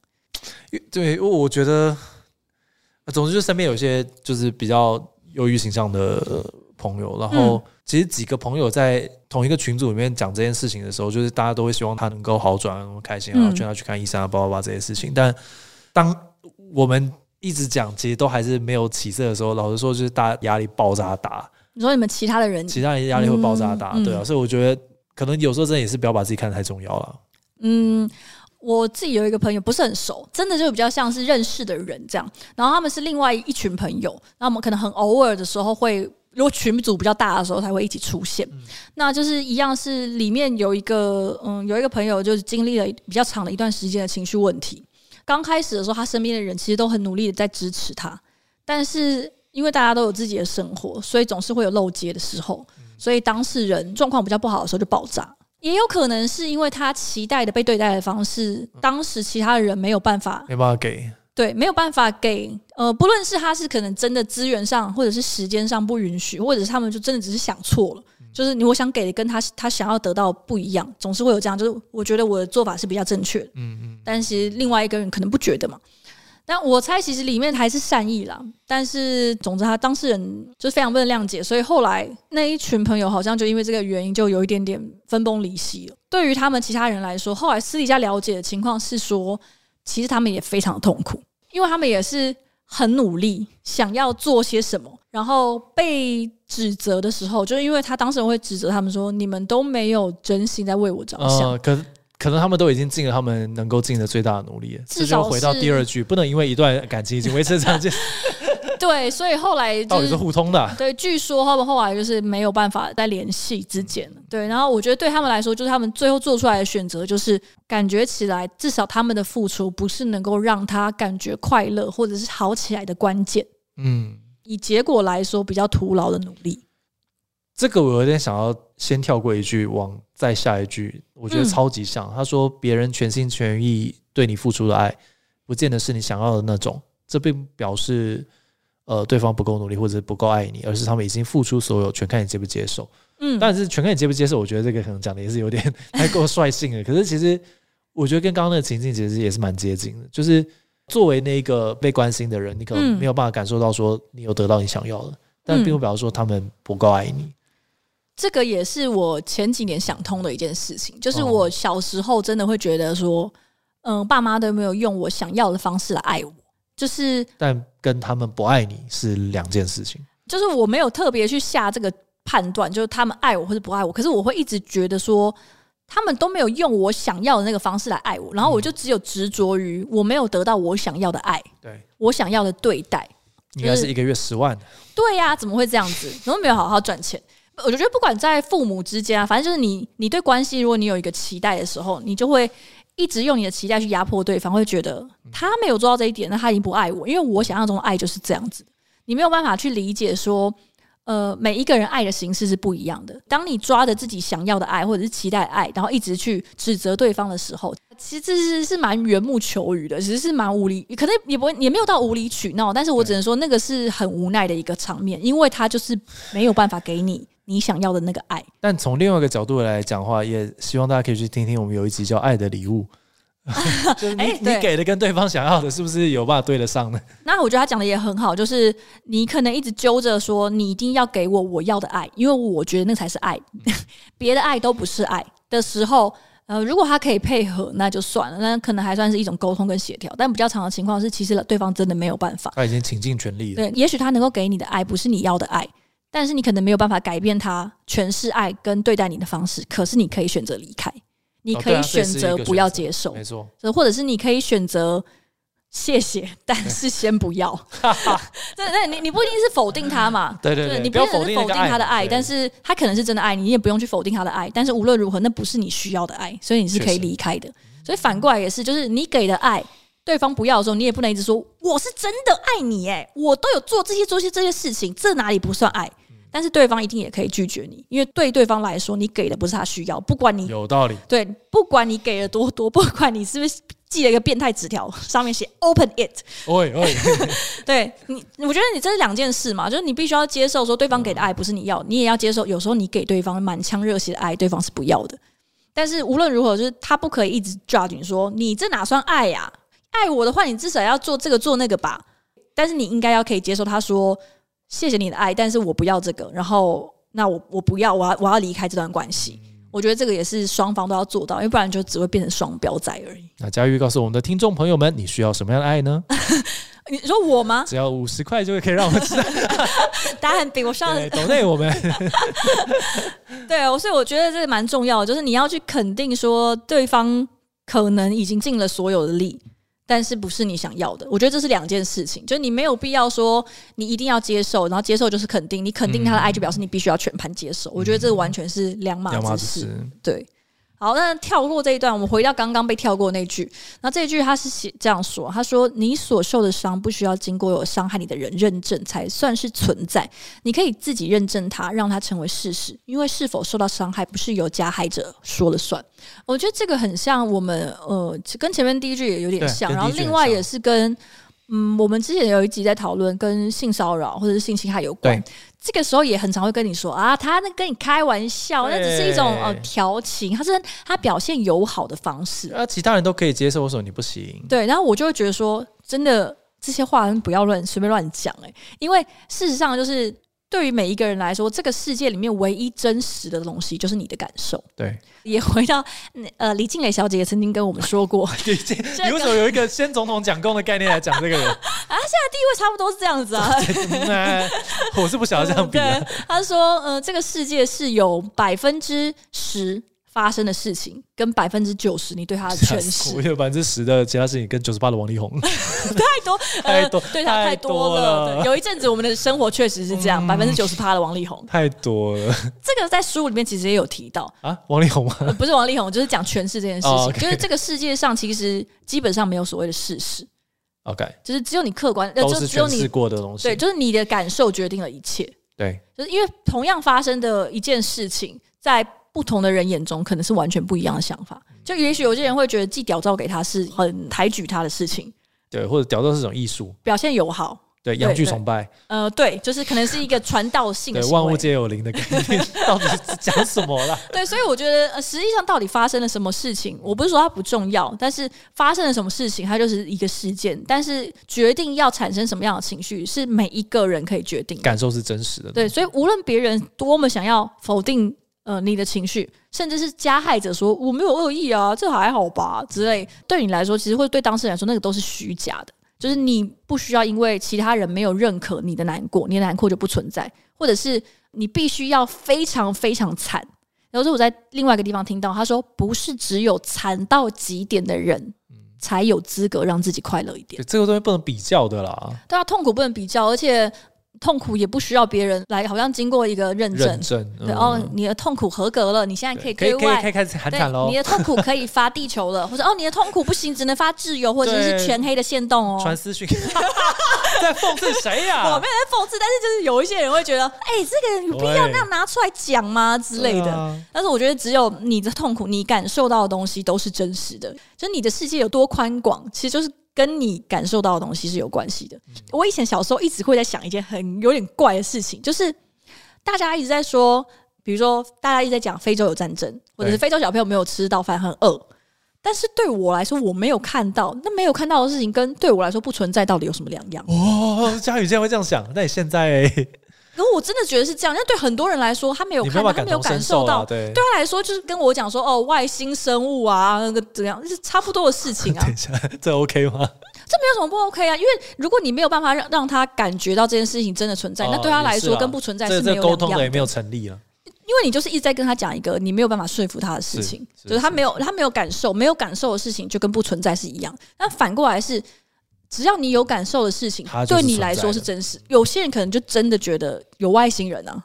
对，我觉得。总之，就身边有一些就是比较忧郁形象的朋友，然后其实几个朋友在同一个群组里面讲这件事情的时候，就是大家都会希望他能够好转，很开心啊，劝他去看医生啊，叭叭叭这些事情。但当我们一直讲，其实都还是没有起色的时候，老实说，就是大家压力爆炸大。你说你们其他的人，其他人压力会爆炸大，对啊，所以我觉得可能有时候真的也是不要把自己看得太重要了。嗯。我自己有一个朋友，不是很熟，真的就比较像是认识的人这样。然后他们是另外一群朋友，那我们可能很偶尔的时候会，如果群组比较大的时候才会一起出现。嗯、那就是一样是里面有一个，嗯，有一个朋友就是经历了比较长的一段时间的情绪问题。刚开始的时候，他身边的人其实都很努力的在支持他，但是因为大家都有自己的生活，所以总是会有漏接的时候，所以当事人状况比较不好的时候就爆炸。也有可能是因为他期待的被对待的方式，当时其他的人没有办法，没办法给，对，没有办法给。呃，不论是他是可能真的资源上，或者是时间上不允许，或者是他们就真的只是想错了，就是你我想给的跟他他想要得到不一样，总是会有这样。就是我觉得我的做法是比较正确的，嗯嗯，但是另外一个人可能不觉得嘛。但我猜，其实里面还是善意啦。但是，总之，他当事人就非常不能谅解，所以后来那一群朋友好像就因为这个原因，就有一点点分崩离析了。对于他们其他人来说，后来私底下了解的情况是说，其实他们也非常痛苦，因为他们也是很努力想要做些什么，然后被指责的时候，就是因为他当事人会指责他们说：“你们都没有真心在为我着想。”可能他们都已经尽了他们能够尽的最大的努力了，这就回到第二句，不能因为一段感情已经维持这样子。对，所以后来、就是、到底是互通的、啊。对，据说他们后来就是没有办法再联系之间。对，然后我觉得对他们来说，就是他们最后做出来的选择，就是感觉起来，至少他们的付出不是能够让他感觉快乐或者是好起来的关键。嗯，以结果来说，比较徒劳的努力。这个我有点想要先跳过一句，往再下一句，我觉得超级像。嗯、他说：“别人全心全意对你付出的爱，不见得是你想要的那种。这并表示，呃，对方不够努力或者不够爱你，而是他们已经付出所有，全看你接不接受。”嗯，但是全看你接不接受，我觉得这个可能讲的也是有点太过率性了。可是其实我觉得跟刚刚那个情境其实也是蛮接近的。就是作为那个被关心的人，你可能没有办法感受到说你有得到你想要的，但并不表示说他们不够爱你。这个也是我前几年想通的一件事情，就是我小时候真的会觉得说，嗯，爸妈都没有用我想要的方式来爱我，就是，但跟他们不爱你是两件事情。就是我没有特别去下这个判断，就是他们爱我或者不爱我，可是我会一直觉得说，他们都没有用我想要的那个方式来爱我，然后我就只有执着于我没有得到我想要的爱，对，我想要的对待，应该是一个月十万，对呀，怎么会这样子？怎么没有好好赚钱？我觉得不管在父母之间啊，反正就是你，你对关系，如果你有一个期待的时候，你就会一直用你的期待去压迫对方，会觉得他没有做到这一点，那他已经不爱我，因为我想象中的爱就是这样子。你没有办法去理解说，呃，每一个人爱的形式是不一样的。当你抓着自己想要的爱或者是期待爱，然后一直去指责对方的时候，其实这是是蛮缘木求鱼的，其实是蛮无理，可能也不会也没有到无理取闹，但是我只能说那个是很无奈的一个场面，因为他就是没有办法给你。你想要的那个爱，但从另外一个角度来讲的话，也希望大家可以去听听我们有一集叫《爱的礼物》，就是你、欸、你给的跟对方想要的是不是有办法对得上呢？那我觉得他讲的也很好，就是你可能一直揪着说你一定要给我我要的爱，因为我觉得那才是爱，别的爱都不是爱的时候，呃，如果他可以配合，那就算了，那可能还算是一种沟通跟协调。但比较长的情况是，其实对方真的没有办法，他已经倾尽全力了。对，也许他能够给你的爱不是你要的爱。但是你可能没有办法改变他诠释爱跟对待你的方式，可是你可以选择离开，你可以选择不要接受，没错，或者是你可以选择谢谢，但是先不要。对 对，你你不一定是否定他嘛？对对对，你不要否定他的爱，但是他可能是真的爱你，你也不用去否定他的爱。但是无论如何，那不是你需要的爱，所以你是可以离开的。所以反过来也是，就是你给的爱，对方不要的时候，你也不能一直说我是真的爱你，哎，我都有做这些做些这些事情，这哪里不算爱？但是对方一定也可以拒绝你，因为对对方来说，你给的不是他需要，不管你有道理，对，不管你给的多多，不管你是不是。寄了一个变态纸条，上面写 “open it”。喂喂，对你，我觉得你这是两件事嘛，就是你必须要接受说对方给的爱不是你要，你也要接受有时候你给对方满腔热血的爱，对方是不要的。但是无论如何，就是他不可以一直 judge 你说你这哪算爱呀？爱我的话，你至少要做这个做那个吧。但是你应该要可以接受他说谢谢你的爱，但是我不要这个，然后那我我不要，我要我要离开这段关系。我觉得这个也是双方都要做到，因为不然就只会变成双标仔而已。那佳玉告诉我们的听众朋友们，你需要什么样的爱呢？你说我吗？只要五十块就可以让我们知道。答案比我上抖内我们。对，所以我觉得这个蛮重要的，就是你要去肯定说对方可能已经尽了所有的力。但是不是你想要的？我觉得这是两件事情，就是你没有必要说你一定要接受，然后接受就是肯定，你肯定他的爱就表示你必须要全盘接受。嗯、我觉得这完全是两码子事。对，好，那跳过这一段，我们回到刚刚被跳过那句。那这一句他是写这样说：他说，你所受的伤不需要经过有伤害你的人认证才算是存在，你可以自己认证它，让它成为事实。因为是否受到伤害不是由加害者说了算。我觉得这个很像我们呃，跟前面第一句也有点像，然后另外也是跟嗯，我们之前有一集在讨论跟性骚扰或者是性侵害有关，这个时候也很常会跟你说啊，他那跟你开玩笑，那只是一种呃调情，他是他表现友好的方式，啊，其他人都可以接受，为什么你不行？对，然后我就会觉得说，真的这些话不要乱随便乱讲哎，因为事实上就是。对于每一个人来说，这个世界里面唯一真实的东西就是你的感受。对，也回到呃，李静蕾小姐也曾经跟我们说过，李静，你为什么有一个先总统讲功的概念来讲这个人？啊，现在地位差不多是这样子啊。我是不想要这样比、啊。他说，呃，这个世界是有百分之十。发生的事情跟百分之九十，你对他的诠释，我有百分之十的其他事情跟九十八的王力宏，太多，太多，对他太多了。有一阵子，我们的生活确实是这样，百分之九十八的王力宏，太多了。这个在书里面其实也有提到啊，王力宏吗？不是王力宏，就是讲诠释这件事情，就是这个世界上其实基本上没有所谓的事实。OK，就是只有你客观，都是诠释过的东西。对，就是你的感受决定了一切。对，就是因为同样发生的一件事情，在不同的人眼中可能是完全不一样的想法，就也许有些人会觉得寄屌照给他是很抬举他的事情，对，或者屌照是种艺术，表现友好，对，阳具崇拜，呃，对，就是可能是一个传道性万物皆有灵的概念，到底是讲什么啦？对，所以我觉得，呃，实际上到底发生了什么事情，我不是说它不重要，但是发生了什么事情，它就是一个事件，但是决定要产生什么样的情绪，是每一个人可以决定，感受是真实的，对，所以无论别人多么想要否定。呃，你的情绪，甚至是加害者说我没有恶意啊，这还好吧之类，对你来说，其实会对当事人来说，那个都是虚假的。就是你不需要因为其他人没有认可你的难过，你的难过就不存在，或者是你必须要非常非常惨。然后是我在另外一个地方听到他说，不是只有惨到极点的人才有资格让自己快乐一点。这个东西不能比较的啦。对啊，痛苦不能比较，而且。痛苦也不需要别人来，好像经过一个认证，认证嗯、对哦，你的痛苦合格了，你现在可以对外可以开始喊惨喽。你的痛苦可以发地球了，或者哦，你的痛苦不行，只能发自由或者是全黑的线动哦。传私讯，在讽刺谁呀？我没有在讽刺，但是就是有一些人会觉得，哎、欸，这个有必要那样拿出来讲吗之类的、啊？但是我觉得，只有你的痛苦，你感受到的东西都是真实的，就是你的世界有多宽广，其实就是。跟你感受到的东西是有关系的。我以前小时候一直会在想一件很有点怪的事情，就是大家一直在说，比如说大家一直在讲非洲有战争，或者是非洲小朋友没有吃到饭很饿，但是对我来说我没有看到，那没有看到的事情跟对我来说不存在到底有什么两样？哦，佳宇竟然会这样想，那你现在？可我真的觉得是这样，因为对很多人来说，他没有看到，他没有感受到，对，对他来说就是跟我讲说哦，外星生物啊，那个怎样，是差不多的事情啊。等一下，这 OK 吗？这没有什么不 OK 啊，因为如果你没有办法让让他感觉到这件事情真的存在，哦、那对他来说跟不存在是没有。沟通的也没有成立啊，因为你就是一直在跟他讲一个你没有办法说服他的事情，是是是，就是他没有他没有感受，没有感受的事情就跟不存在是一样。那反过来是。只要你有感受的事情，对你来说是真实。有些人可能就真的觉得有外星人啊。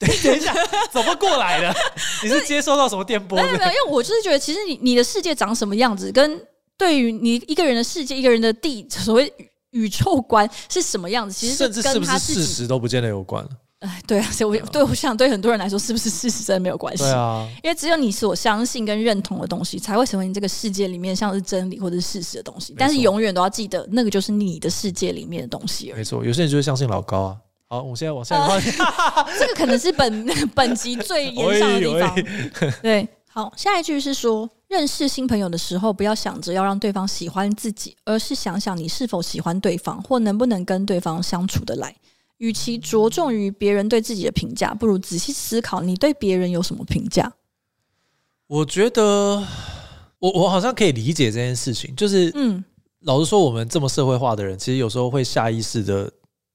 等一下，怎么过来的？你是接收到什么电波？没有没有，因为我就是觉得，其实你你的世界长什么样子，跟对于你一个人的世界、一个人的地所谓宇宙观是什么样子，其实甚至是不是事实都不见得有关。哎，对啊，所以我对我想对很多人来说，是不是事实真的没有关系？对啊，因为只有你所相信跟认同的东西，才会成为你这个世界里面像是真理或者是事实的东西。但是永远都要记得，那个就是你的世界里面的东西。没错，有些人就会相信老高啊。好，我现在往下看。呃、这个可能是本 本集最严上的地方。对，好，下一句是说，认识新朋友的时候，不要想着要让对方喜欢自己，而是想想你是否喜欢对方，或能不能跟对方相处得来。与其着重于别人对自己的评价，不如仔细思考你对别人有什么评价。我觉得，我我好像可以理解这件事情，就是，嗯，老实说，我们这么社会化的人，其实有时候会下意识的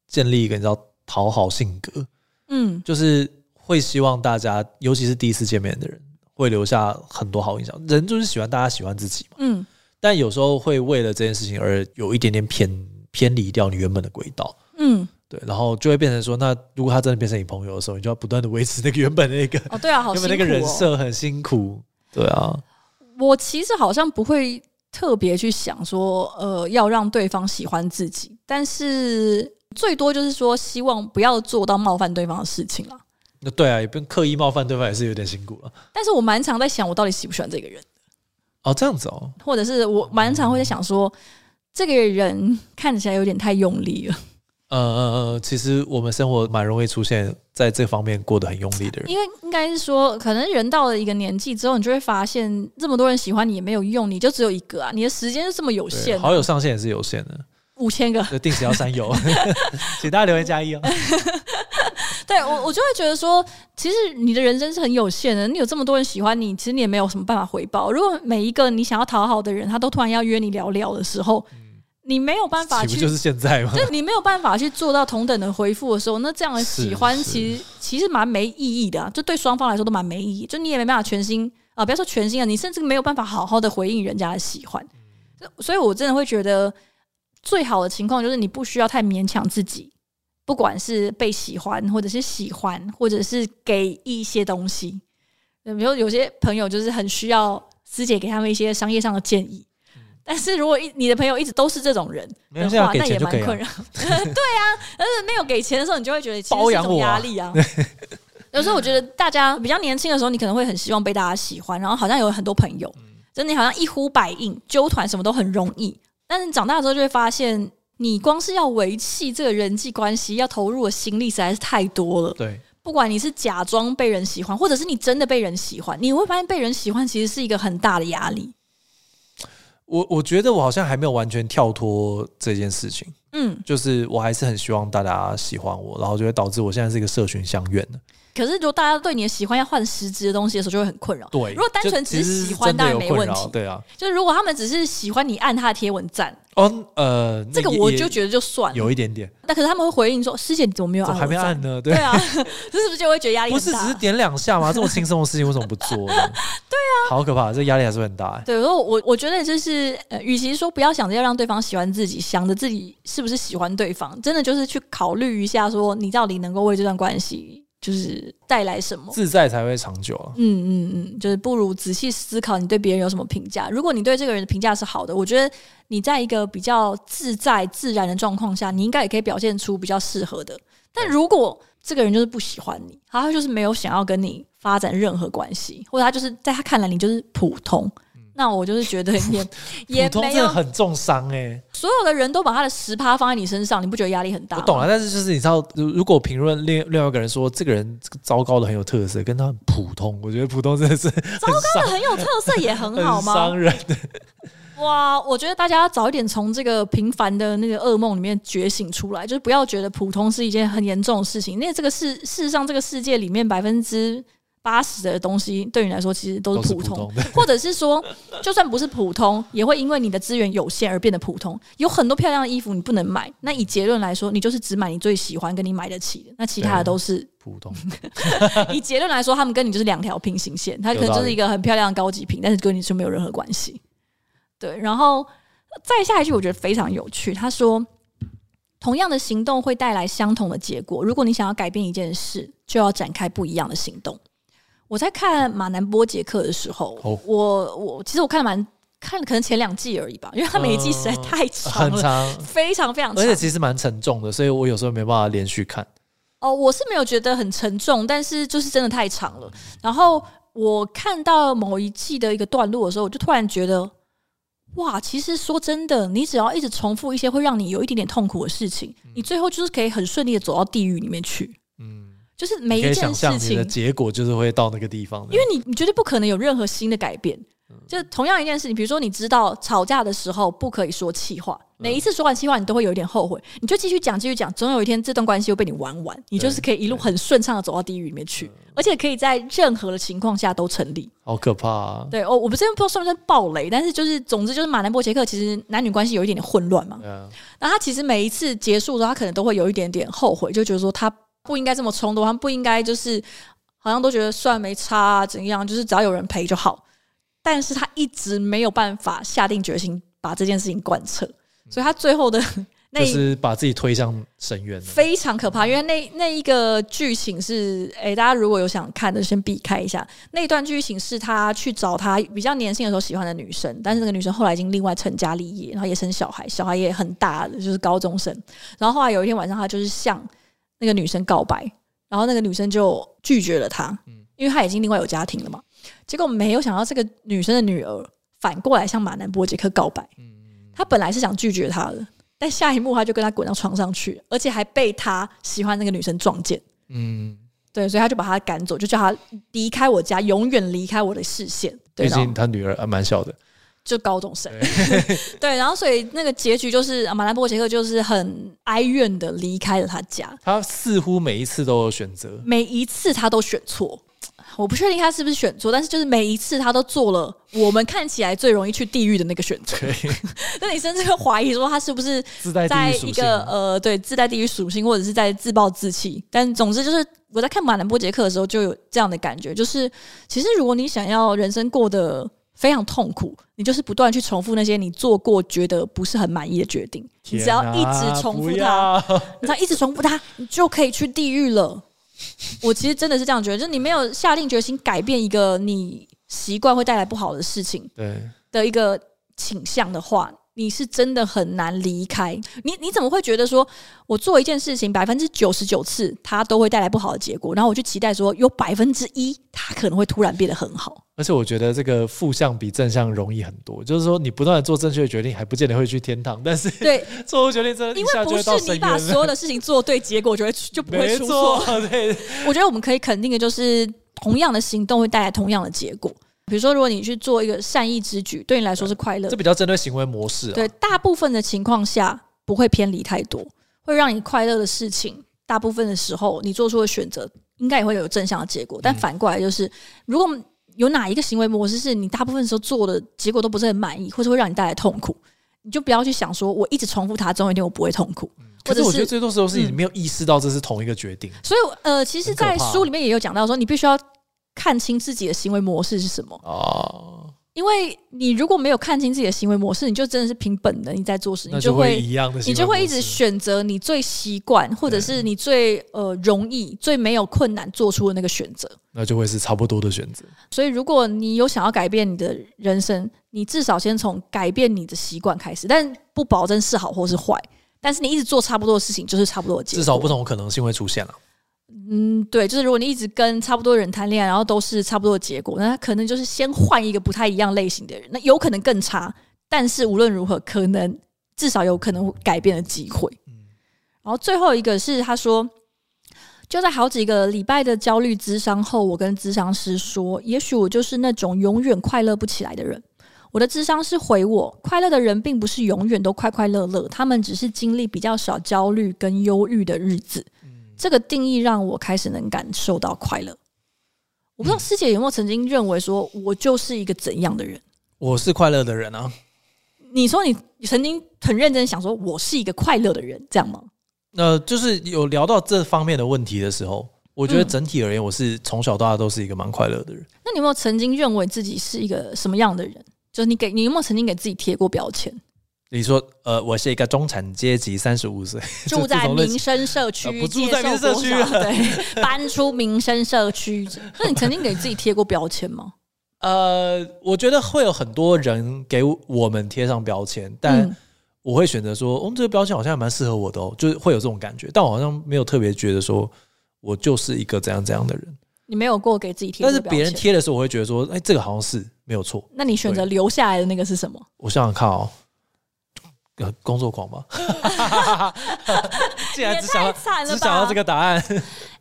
建立一个你知道。讨好性格，嗯，就是会希望大家，尤其是第一次见面的人，会留下很多好印象。人就是喜欢大家喜欢自己嘛，嗯。但有时候会为了这件事情而有一点点偏偏离掉你原本的轨道，嗯，对。然后就会变成说，那如果他真的变成你朋友的时候，你就要不断的维持那个原本的那个，哦，对啊，好辛苦哦，原本那个人设很辛苦，对啊。我其实好像不会特别去想说，呃，要让对方喜欢自己，但是。最多就是说，希望不要做到冒犯对方的事情了。那对啊，也不用刻意冒犯对方，也是有点辛苦了。但是我蛮常在想，我到底喜不喜欢这个人？哦，这样子哦。或者是我蛮常会在想说，这个人看起来有点太用力了。呃呃呃，其实我们生活蛮容易出现在这方面过得很用力的人。因为应该是说，可能人到了一个年纪之后，你就会发现，这么多人喜欢你也没有用，你就只有一个啊，你的时间是这么有限，好友上限也是有限的。五千个，就定时要删友，请大家留言加一哦。对我，我就会觉得说，其实你的人生是很有限的。你有这么多人喜欢你，其实你也没有什么办法回报。如果每一个你想要讨好的人，他都突然要约你聊聊的时候，你没有办法去，就是现在吗？就你没有办法去做到同等的回复的时候，那这样的喜欢其实其实蛮没意义的啊。就对双方来说都蛮没意义。就你也没办法全心啊，不要说全心啊，你甚至没有办法好好的回应人家的喜欢。所以我真的会觉得。最好的情况就是你不需要太勉强自己，不管是被喜欢，或者是喜欢，或者是给一些东西。比如有些朋友就是很需要师姐给他们一些商业上的建议，但是如果一你的朋友一直都是这种人的话，那也蛮困扰。对啊，但是没有给钱的时候，你就会觉得其实是一种压力啊。有时候我觉得大家比较年轻的时候，你可能会很希望被大家喜欢，然后好像有很多朋友，真的好像一呼百应，揪团什么都很容易。但是长大之后就会发现，你光是要维系这个人际关系，要投入的心力实在是太多了。对，不管你是假装被人喜欢，或者是你真的被人喜欢，你会发现被人喜欢其实是一个很大的压力。我我觉得我好像还没有完全跳脱这件事情。嗯，就是我还是很希望大家喜欢我，然后就会导致我现在是一个社群相怨的。可是，如果大家对你的喜欢要换实质的东西的时候，就会很困扰。对，如果单纯只是喜欢，当然没问题。对啊，就是如果他们只是喜欢你按他的贴文赞，哦，呃，这个我就觉得就算了，有一点点。那可是他们会回应说：“师姐，你怎么没有按？还没按呢？” 对啊，这是不是就会觉得压力很大？不是只是点两下吗？这么轻松的事情为什么不做呢？对啊，好可怕，这压力还是很大。对，我我我觉得就是，呃，与其说不要想着要让对方喜欢自己，想着自己是不是喜欢对方，真的就是去考虑一下，说你到底能够为这段关系。就是带来什么自在才会长久啊。嗯嗯嗯，就是不如仔细思考你对别人有什么评价。如果你对这个人的评价是好的，我觉得你在一个比较自在自然的状况下，你应该也可以表现出比较适合的。但如果这个人就是不喜欢你，他就是没有想要跟你发展任何关系，或者他就是在他看来你就是普通。那我就是觉得也 也没有很重伤哎，所有的人都把他的十趴放在你身上，你不觉得压力很大？我懂了，但是就是你知道，如果评论另另外一个人说这个人糟糕的很有特色，跟他很普通，我觉得普通真的是 糟糕的很有特色也很好吗？伤人。哇，我觉得大家要早一点从这个平凡的那个噩梦里面觉醒出来，就是不要觉得普通是一件很严重的事情。因为这个世事实上这个世界里面百分之。八十的东西对你来说其实都是普通，普通 或者是说，就算不是普通，也会因为你的资源有限而变得普通。有很多漂亮的衣服你不能买，那以结论来说，你就是只买你最喜欢跟你买得起的，那其他的都是普通。以结论来说，他们跟你就是两条平行线，它可能就是一个很漂亮的高级品，但是跟你是没有任何关系。对，然后再下一句，我觉得非常有趣。他说：“同样的行动会带来相同的结果。如果你想要改变一件事，就要展开不一样的行动。”我在看马南波杰克的时候，哦、我我其实我看了蛮看了，可能前两季而已吧，因为他每一季实在太长了，呃、很长，非常非常长，而且其实蛮沉重的，所以我有时候没办法连续看。哦，我是没有觉得很沉重，但是就是真的太长了。然后我看到某一季的一个段落的时候，我就突然觉得。哇，其实说真的，你只要一直重复一些会让你有一点点痛苦的事情，嗯、你最后就是可以很顺利的走到地狱里面去。嗯，就是每一件事情的结果就是会到那个地方，因为你你绝对不可能有任何新的改变。就同样一件事情，比如说你知道吵架的时候不可以说气话，每一次说完气话，你都会有一点后悔，你就继续讲，继续讲，总有一天这段关系又被你玩完，你就是可以一路很顺畅的走到地狱里面去，而且可以在任何的情况下都成立。好可怕啊！对哦，我不是不知道算不算暴雷，但是就是总之就是马南波杰克其实男女关系有一点点混乱嘛。那他其实每一次结束的时候，他可能都会有一点点后悔，就觉得说他不应该这么冲动，他不应该就是好像都觉得算没差啊，怎样，就是只要有人陪就好。但是他一直没有办法下定决心把这件事情贯彻，所以他最后的那就是把自己推向深渊，非常可怕。因为那那一个剧情是，哎、欸，大家如果有想看的，先避开一下。那一段剧情是他去找他比较年轻的时候喜欢的女生，但是那个女生后来已经另外成家立业，然后也生小孩，小孩也很大的，就是高中生。然后后来有一天晚上，他就是向那个女生告白，然后那个女生就拒绝了他，嗯因为他已经另外有家庭了嘛。结果没有想到，这个女生的女儿反过来向马南波杰克告白。嗯他本来是想拒绝他的，但下一幕他就跟他滚到床上去，而且还被他喜欢那个女生撞见。嗯，对，所以他就把他赶走，就叫他离开我家，永远离开我的视线。毕竟他女儿还蛮小的，就高中生。对，对，然后所以那个结局就是马兰波杰克就是很哀怨的离开了他家。他似乎每一次都有选择，每一次他都选错。我不确定他是不是选错，但是就是每一次他都做了我们看起来最容易去地狱的那个选择。那你甚至会怀疑说他是不是在一个呃，对，自带地狱属性，或者是在自暴自弃。但总之就是我在看马兰波杰克的时候就有这样的感觉，就是其实如果你想要人生过得非常痛苦，你就是不断去重复那些你做过觉得不是很满意的决定，你只要一直重复它，你只要一直重复它，你就可以去地狱了。我其实真的是这样觉得，就是你没有下定决心改变一个你习惯会带来不好的事情，对的一个倾向的话。你是真的很难离开你，你怎么会觉得说，我做一件事情百分之九十九次，它都会带来不好的结果，然后我就期待说，有百分之一，它可能会突然变得很好。而且我觉得这个负向比正向容易很多，就是说你不断的做正确的决定，还不见得会去天堂，但是对 错误决定真的，因为不是你把所有的事情做对，结果就会就不会出错。对，我觉得我们可以肯定的就是，同样的行动会带来同样的结果。比如说，如果你去做一个善意之举，对你来说是快乐，这比较针对行为模式啊。对，大部分的情况下不会偏离太多，会让你快乐的事情，大部分的时候你做出的选择，应该也会有正向的结果。但反过来就是，如果有哪一个行为模式是你大部分时候做的结果都不是很满意，或者会让你带来痛苦，你就不要去想说，我一直重复它，总有一天我不会痛苦。可是我觉得最多时候是你没有意识到这是同一个决定。所以呃，其实，在书里面也有讲到说，你必须要。看清自己的行为模式是什么哦，因为你如果没有看清自己的行为模式，你就真的是凭本能你在做事，你就会一样的，你就会一直选择你最习惯或者是你最呃容易、最没有困难做出的那个选择，那就会是差不多的选择。所以，如果你有想要改变你的人生，你至少先从改变你的习惯开始，但不保证是好或是坏。但是你一直做差不多的事情，就是差不多的结果。至少不同的可能性会出现了。嗯，对，就是如果你一直跟差不多的人谈恋爱，然后都是差不多的结果，那他可能就是先换一个不太一样类型的人，那有可能更差。但是无论如何，可能至少有可能改变的机会。然后最后一个是他说，就在好几个礼拜的焦虑咨商后，我跟咨商师说，也许我就是那种永远快乐不起来的人。我的智商是回我，快乐的人并不是永远都快快乐乐，他们只是经历比较少焦虑跟忧郁的日子。这个定义让我开始能感受到快乐。我不知道师姐有没有曾经认为说，我就是一个怎样的人？我是快乐的人啊。你说你曾经很认真想说，我是一个快乐的人，这样吗？呃，就是有聊到这方面的问题的时候，我觉得整体而言，我是从小到大都是一个蛮快乐的人。嗯。那你有没有曾经认为自己是一个什么样的人？就是你给你有没有曾经给自己贴过标签？你说，呃，我是一个中产阶级，三十五岁，住在民生社区，不住在民生社区，对，搬出民生社区。那你曾经给自己贴过标签吗？呃，我觉得会有很多人给我们贴上标签，但我会选择说，哦，这个标签好像还蛮适合我的哦，就是会有这种感觉。但我好像没有特别觉得说我就是一个怎样怎样的人。你没有过给自己贴，但是别人贴的时候，我会觉得说，哎，这个好像是没有错。那你选择留下来的那个是什么？我想想看哦。工作狂吗？竟然只想只想到这个答案。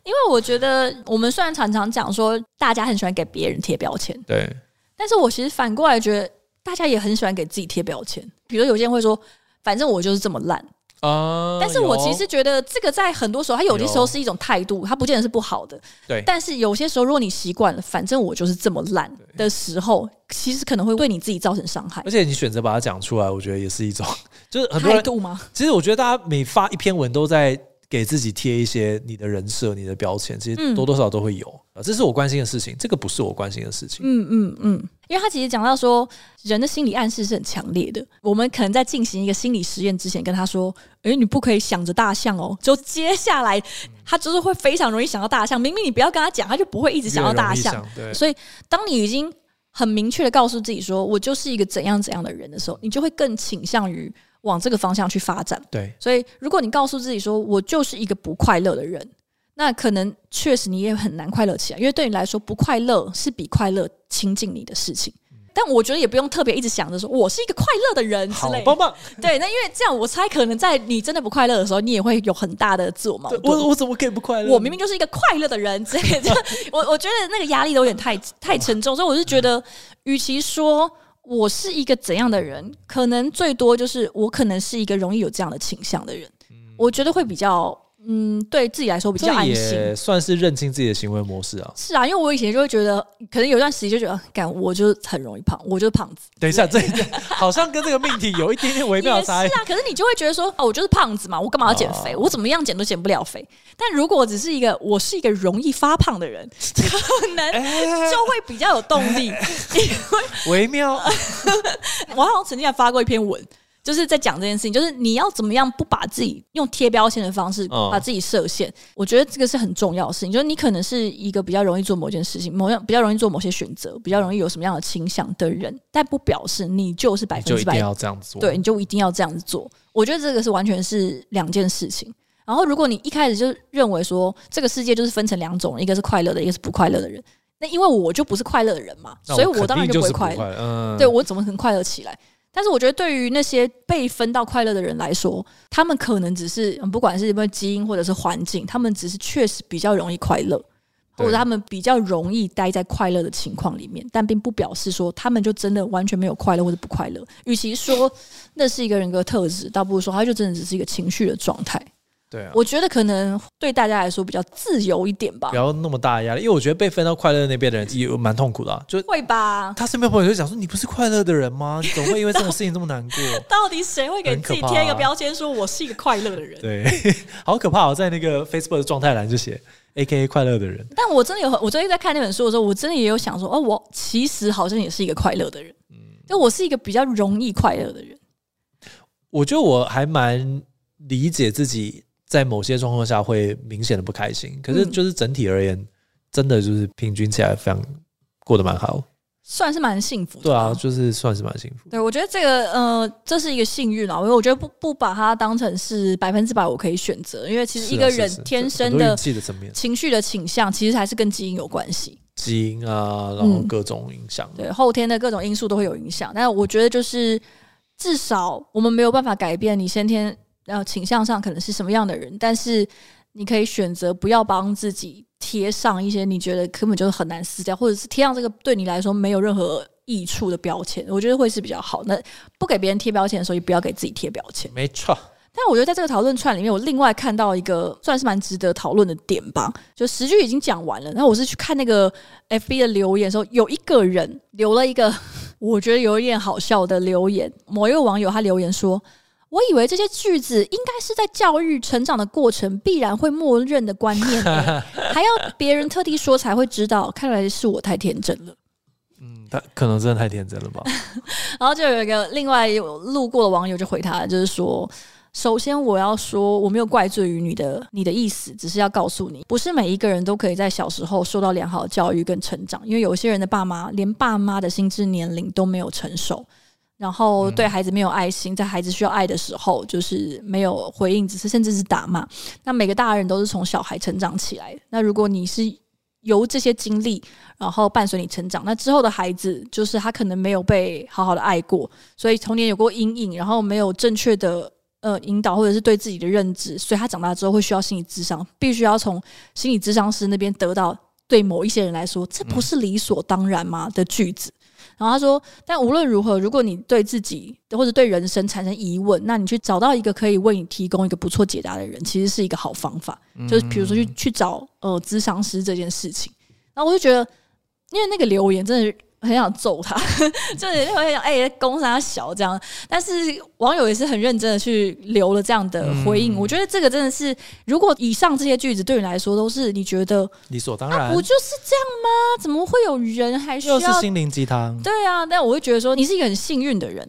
因为我觉得我们虽然常常讲说大家很喜欢给别人贴标签，对，但是我其实反过来觉得大家也很喜欢给自己贴标签。比如有些人会说，反正我就是这么烂。啊！但是我其实觉得这个在很多时候，它有些时候是一种态度，它不见得是不好的。对。但是有些时候，如果你习惯了，反正我就是这么烂的时候，其实可能会对你自己造成伤害。而且你选择把它讲出来，我觉得也是一种，就是很多态度吗？其实我觉得大家每发一篇文都在。给自己贴一些你的人设、你的标签，其实多多少少都会有啊。这是我关心的事情，这个不是我关心的事情。嗯嗯嗯，因为他其实讲到说，人的心理暗示是很强烈的。我们可能在进行一个心理实验之前，跟他说：“诶，你不可以想着大象哦。”就接下来，他就是会非常容易想到大象。明明你不要跟他讲，他就不会一直想到大象。对。所以，当你已经很明确的告诉自己说：“我就是一个怎样怎样的人”的时候，你就会更倾向于。往这个方向去发展，对。所以，如果你告诉自己说“我就是一个不快乐的人”，那可能确实你也很难快乐起来，因为对你来说，不快乐是比快乐亲近你的事情。嗯、但我觉得也不用特别一直想着说“我是一个快乐的人”之类。棒棒。对，那因为这样，我猜可能在你真的不快乐的时候，你也会有很大的自我矛盾。我我怎么可以不快乐？我明明就是一个快乐的人之类的。我我觉得那个压力都有点太太沉重，所以我是觉得，与其说。我是一个怎样的人？可能最多就是我可能是一个容易有这样的倾向的人。嗯、我觉得会比较，嗯，对自己来说比较安心，也算是认清自己的行为模式啊。是啊，因为我以前就会觉得，可能有段时间就觉得，干我就是很容易胖，我就是胖子。等一下，这一点好像跟这个命题有一点点微妙差异。是啊，可是你就会觉得说，哦，我就是胖子嘛，我干嘛要减肥？啊、我怎么样减都减不了肥。但如果我只是一个，我是一个容易发胖的人，可能就会比较有动力，欸、因为微妙。我好像曾经还发过一篇文，就是在讲这件事情，就是你要怎么样不把自己用贴标签的方式把自己设限。我觉得这个是很重要的事情，就是你可能是一个比较容易做某件事情，某样比较容易做某些选择，比较容易有什么样的倾向的人，但不表示你就是百分之百要这样子做，对，你就一定要这样子做。我觉得这个是完全是两件事情。然后，如果你一开始就认为说这个世界就是分成两种，一个是快乐的，一个是不快乐的人，那因为我就不是快乐的人嘛，所以我当然就不会快乐。嗯，对，我怎么可能快乐起来？但是我觉得，对于那些被分到快乐的人来说，他们可能只是不管是因为基因或者是环境，他们只是确实比较容易快乐，或者他们比较容易待在快乐的情况里面，但并不表示说他们就真的完全没有快乐或者不快乐。与其说那是一个人格特质，倒不如说他就真的只是一个情绪的状态。对啊，我觉得可能对大家来说比较自由一点吧，不要那么大的压力。因为我觉得被分到快乐那边的人也蛮痛苦的，啊，就会吧。他身边朋友就讲说：“你不是快乐的人吗？你总会因为这种事情这么难过？”到底谁会给自己贴一个标签，说我是一个快乐的人？对，好可怕！哦在那个 Facebook 的状态栏就写 “AKA 快乐的人”。但我真的有，我最近在看那本书的时候，我真的也有想说：“哦，我其实好像也是一个快乐的人。”嗯，就我是一个比较容易快乐的人。我觉得我还蛮理解自己。在某些状况下会明显的不开心，可是就是整体而言，嗯、真的就是平均起来非常过得蛮好，算是蛮幸福的。对啊，就是算是蛮幸福。对，我觉得这个呃，这是一个幸运啊，因为我觉得不不把它当成是百分之百我可以选择，因为其实一个人天生的情绪的倾向，其实还是跟基因有关系，基因啊，然后各种影响、嗯，对后天的各种因素都会有影响。但我觉得就是至少我们没有办法改变你先天。然后倾向上可能是什么样的人，但是你可以选择不要帮自己贴上一些你觉得根本就是很难撕掉，或者是贴上这个对你来说没有任何益处的标签，我觉得会是比较好。那不给别人贴标签的时候，也不要给自己贴标签。没错。但我觉得在这个讨论串里面，我另外看到一个算是蛮值得讨论的点吧。就十句已经讲完了，然后我是去看那个 FB 的留言的时候，有一个人留了一个 我觉得有一点好笑的留言。某一个网友他留言说。我以为这些句子应该是在教育成长的过程必然会默认的观念，还要别人特地说才会知道。看来是我太天真了。嗯，他可能真的太天真了吧。然后就有一个另外有路过的网友就回他，就是说。首先，我要说，我没有怪罪于你的你的意思，只是要告诉你，不是每一个人都可以在小时候受到良好的教育跟成长，因为有些人的爸妈连爸妈的心智年龄都没有成熟，然后对孩子没有爱心，在孩子需要爱的时候，就是没有回应，只是甚至是打骂。那每个大人都是从小孩成长起来的，那如果你是由这些经历，然后伴随你成长，那之后的孩子就是他可能没有被好好的爱过，所以童年有过阴影，然后没有正确的。呃，引导或者是对自己的认知，所以他长大之后会需要心理智商，必须要从心理智商师那边得到对某一些人来说，这不是理所当然吗的句子。然后他说，但无论如何，如果你对自己或者对人生产生疑问，那你去找到一个可以为你提供一个不错解答的人，其实是一个好方法。就是比如说去去找呃咨商师这件事情。然后我就觉得，因为那个留言真的是。很想揍他，就是会想哎，攻杀小这样。但是网友也是很认真的去留了这样的回应。嗯、我觉得这个真的是，如果以上这些句子对你来说都是你觉得理所当然，不就是这样吗？怎么会有人还需要？又是心灵鸡汤？对啊，但我会觉得说你是一个很幸运的人。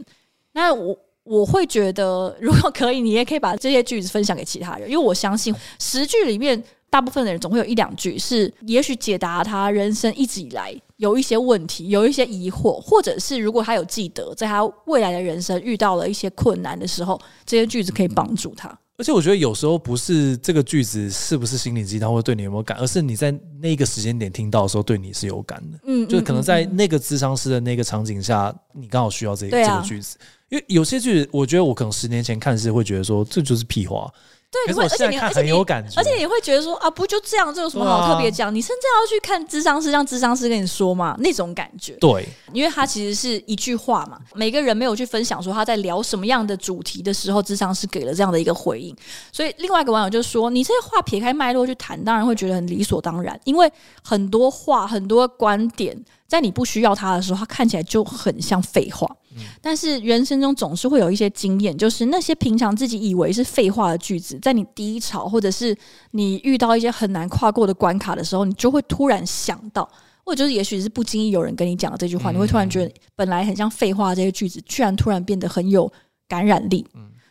那我我会觉得，如果可以，你也可以把这些句子分享给其他人，因为我相信 十句里面。大部分的人总会有一两句是，也许解答他人生一直以来有一些问题、有一些疑惑，或者是如果他有记得，在他未来的人生遇到了一些困难的时候，这些句子可以帮助他。而且我觉得有时候不是这个句子是不是心灵鸡汤，或者对你有没有感，而是你在那个时间点听到的时候，对你是有感的。嗯，就是可能在那个智商师的那个场景下，你刚好需要这个、这个句子。因为有些句子，我觉得我可能十年前看是会觉得说，这就是屁话。对，你会，而且你很有感觉，而且你会觉得说啊，不就这样，这有什么好特别讲？你甚至要去看智商师，让智商师跟你说嘛，那种感觉。对，因为他其实是一句话嘛，每个人没有去分享说他在聊什么样的主题的时候，智商师给了这样的一个回应。所以另外一个网友就说，你这些话撇开脉络去谈，当然会觉得很理所当然，因为很多话、很多观点，在你不需要他的时候，他看起来就很像废话。但是人生中总是会有一些经验，就是那些平常自己以为是废话的句子，在你低潮或者是你遇到一些很难跨过的关卡的时候，你就会突然想到，或者就是也许是不经意有人跟你讲了这句话，你会突然觉得本来很像废话这些句子，居然突然变得很有感染力。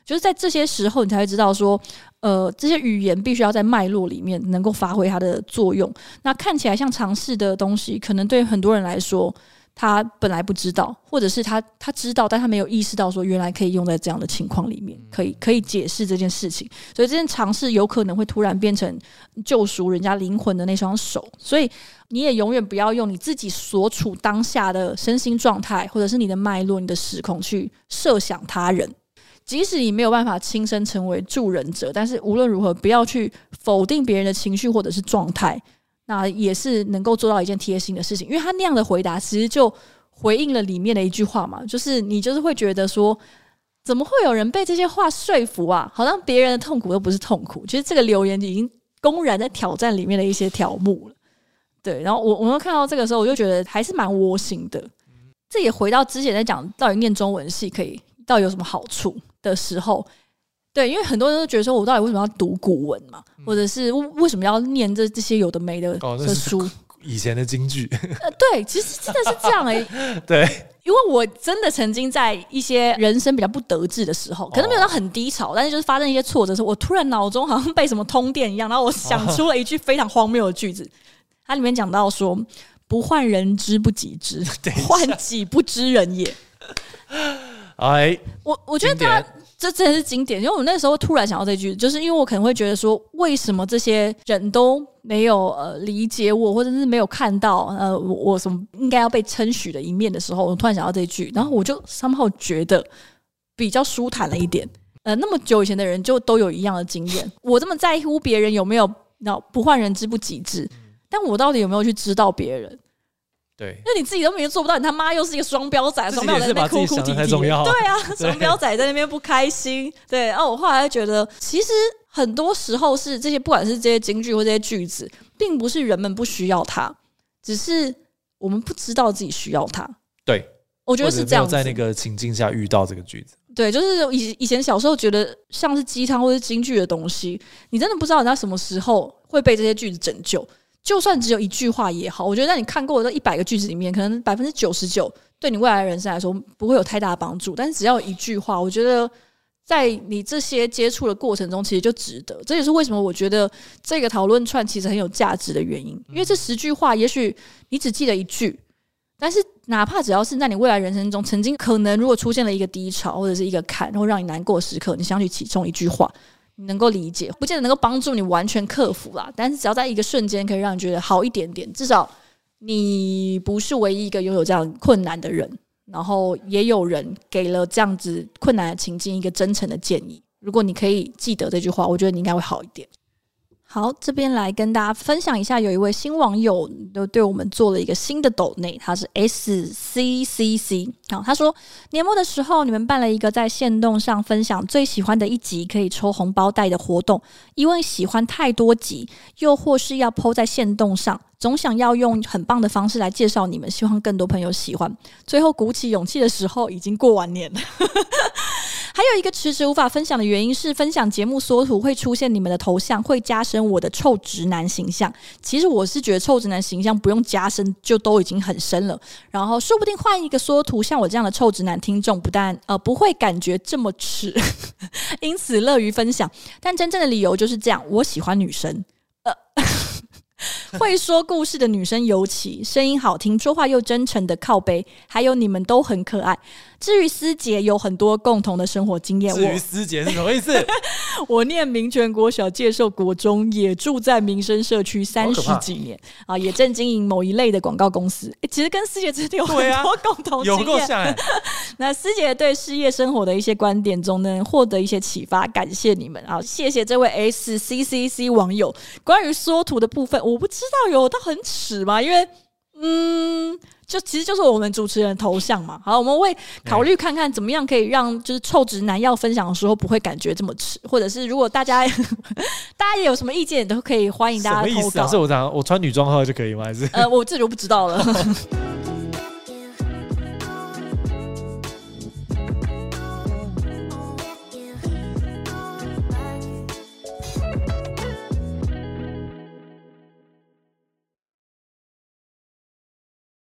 就是在这些时候，你才会知道说，呃，这些语言必须要在脉络里面能够发挥它的作用。那看起来像尝试的东西，可能对很多人来说。他本来不知道，或者是他他知道，但他没有意识到说原来可以用在这样的情况里面，可以可以解释这件事情。所以这件尝试有可能会突然变成救赎人家灵魂的那双手。所以你也永远不要用你自己所处当下的身心状态，或者是你的脉络、你的时空去设想他人。即使你没有办法亲身成为助人者，但是无论如何，不要去否定别人的情绪或者是状态。那也是能够做到一件贴心的事情，因为他那样的回答其实就回应了里面的一句话嘛，就是你就是会觉得说，怎么会有人被这些话说服啊？好像别人的痛苦都不是痛苦。其实这个留言已经公然在挑战里面的一些条目了。对，然后我我们看到这个时候，我就觉得还是蛮窝心的。这也回到之前在讲到底念中文系可以到底有什么好处的时候。对，因为很多人都觉得说，我到底为什么要读古文嘛，嗯、或者是为什么要念这这些有的没的的书？哦、以前的京剧。呃，对，其实真的是这样哎、欸。对，因为我真的曾经在一些人生比较不得志的时候，可能没有到很低潮，哦、但是就是发生一些挫折的时候，我突然脑中好像被什么通电一样，然后我想出了一句非常荒谬的句子。哦、它里面讲到说：“不患人之不己知，患己不知人也。”哎，我我觉得他。这真的是经典，因为我那时候突然想到这句，就是因为我可能会觉得说，为什么这些人都没有呃理解我，或者是没有看到呃我，我什么应该要被称许的一面的时候，我突然想到这句，然后我就 somehow 觉得比较舒坦了一点。呃，那么久以前的人就都有一样的经验，我这么在乎别人有没有，那不患人之不己知，但我到底有没有去知道别人？对，那你自己都没有做不到，你他妈又是一个双标仔，双标仔在那边哭哭啼啼，对啊，双标仔在那边不开心。对，然后我后来觉得，其实很多时候是这些，不管是这些京剧或这些句子，并不是人们不需要它，只是我们不知道自己需要它。对，我觉得是这样，在那个情境下遇到这个句子。对，就是以以前小时候觉得像是鸡汤或是京剧的东西，你真的不知道人家什么时候会被这些句子拯救。就算只有一句话也好，我觉得在你看过的这一百个句子里面，可能百分之九十九对你未来的人生来说不会有太大的帮助。但是只要一句话，我觉得在你这些接触的过程中，其实就值得。这也是为什么我觉得这个讨论串其实很有价值的原因。因为这十句话，也许你只记得一句，但是哪怕只要是在你未来人生中曾经可能如果出现了一个低潮或者是一个坎，然后让你难过的时刻，你想起其中一句话。你能够理解，不见得能够帮助你完全克服啦。但是只要在一个瞬间可以让你觉得好一点点，至少你不是唯一一个拥有这样困难的人。然后也有人给了这样子困难的情境一个真诚的建议。如果你可以记得这句话，我觉得你应该会好一点。好，这边来跟大家分享一下，有一位新网友都对我们做了一个新的抖内，他是 S C C C。好，他说年末的时候，你们办了一个在线动上分享最喜欢的一集可以抽红包袋的活动，因为喜欢太多集，又或是要抛在线动上，总想要用很棒的方式来介绍你们，希望更多朋友喜欢。最后鼓起勇气的时候，已经过完年了。还有一个迟迟无法分享的原因是，分享节目缩图会出现你们的头像，会加深我的臭直男形象。其实我是觉得臭直男形象不用加深就都已经很深了。然后说不定换一个缩图，像我这样的臭直男听众不但呃不会感觉这么耻，因此乐于分享。但真正的理由就是这样，我喜欢女生。呃。会说故事的女生尤其声音好听，说话又真诚的靠背，还有你们都很可爱。至于师姐，有很多共同的生活经验。至于思姐是什么意思？我念民权国小，介寿国中，也住在民生社区三十几年啊，也正经营某一类的广告公司。欸、其实跟师姐真的有很多共同经验。有够像、欸、那师姐对事业生活的一些观点中呢，获得一些启发，感谢你们啊！谢谢这位 S C C C 网友。关于缩图的部分，我不知道有到很耻吗？因为嗯。就其实就是我们主持人头像嘛。好，我们会考虑看看怎么样可以让就是臭直男要分享的时候不会感觉这么迟，或者是如果大家 大家也有什么意见，都可以欢迎大家投稿。什么意思啊？是我讲我穿女装号就可以吗？还是呃，我这就不知道了。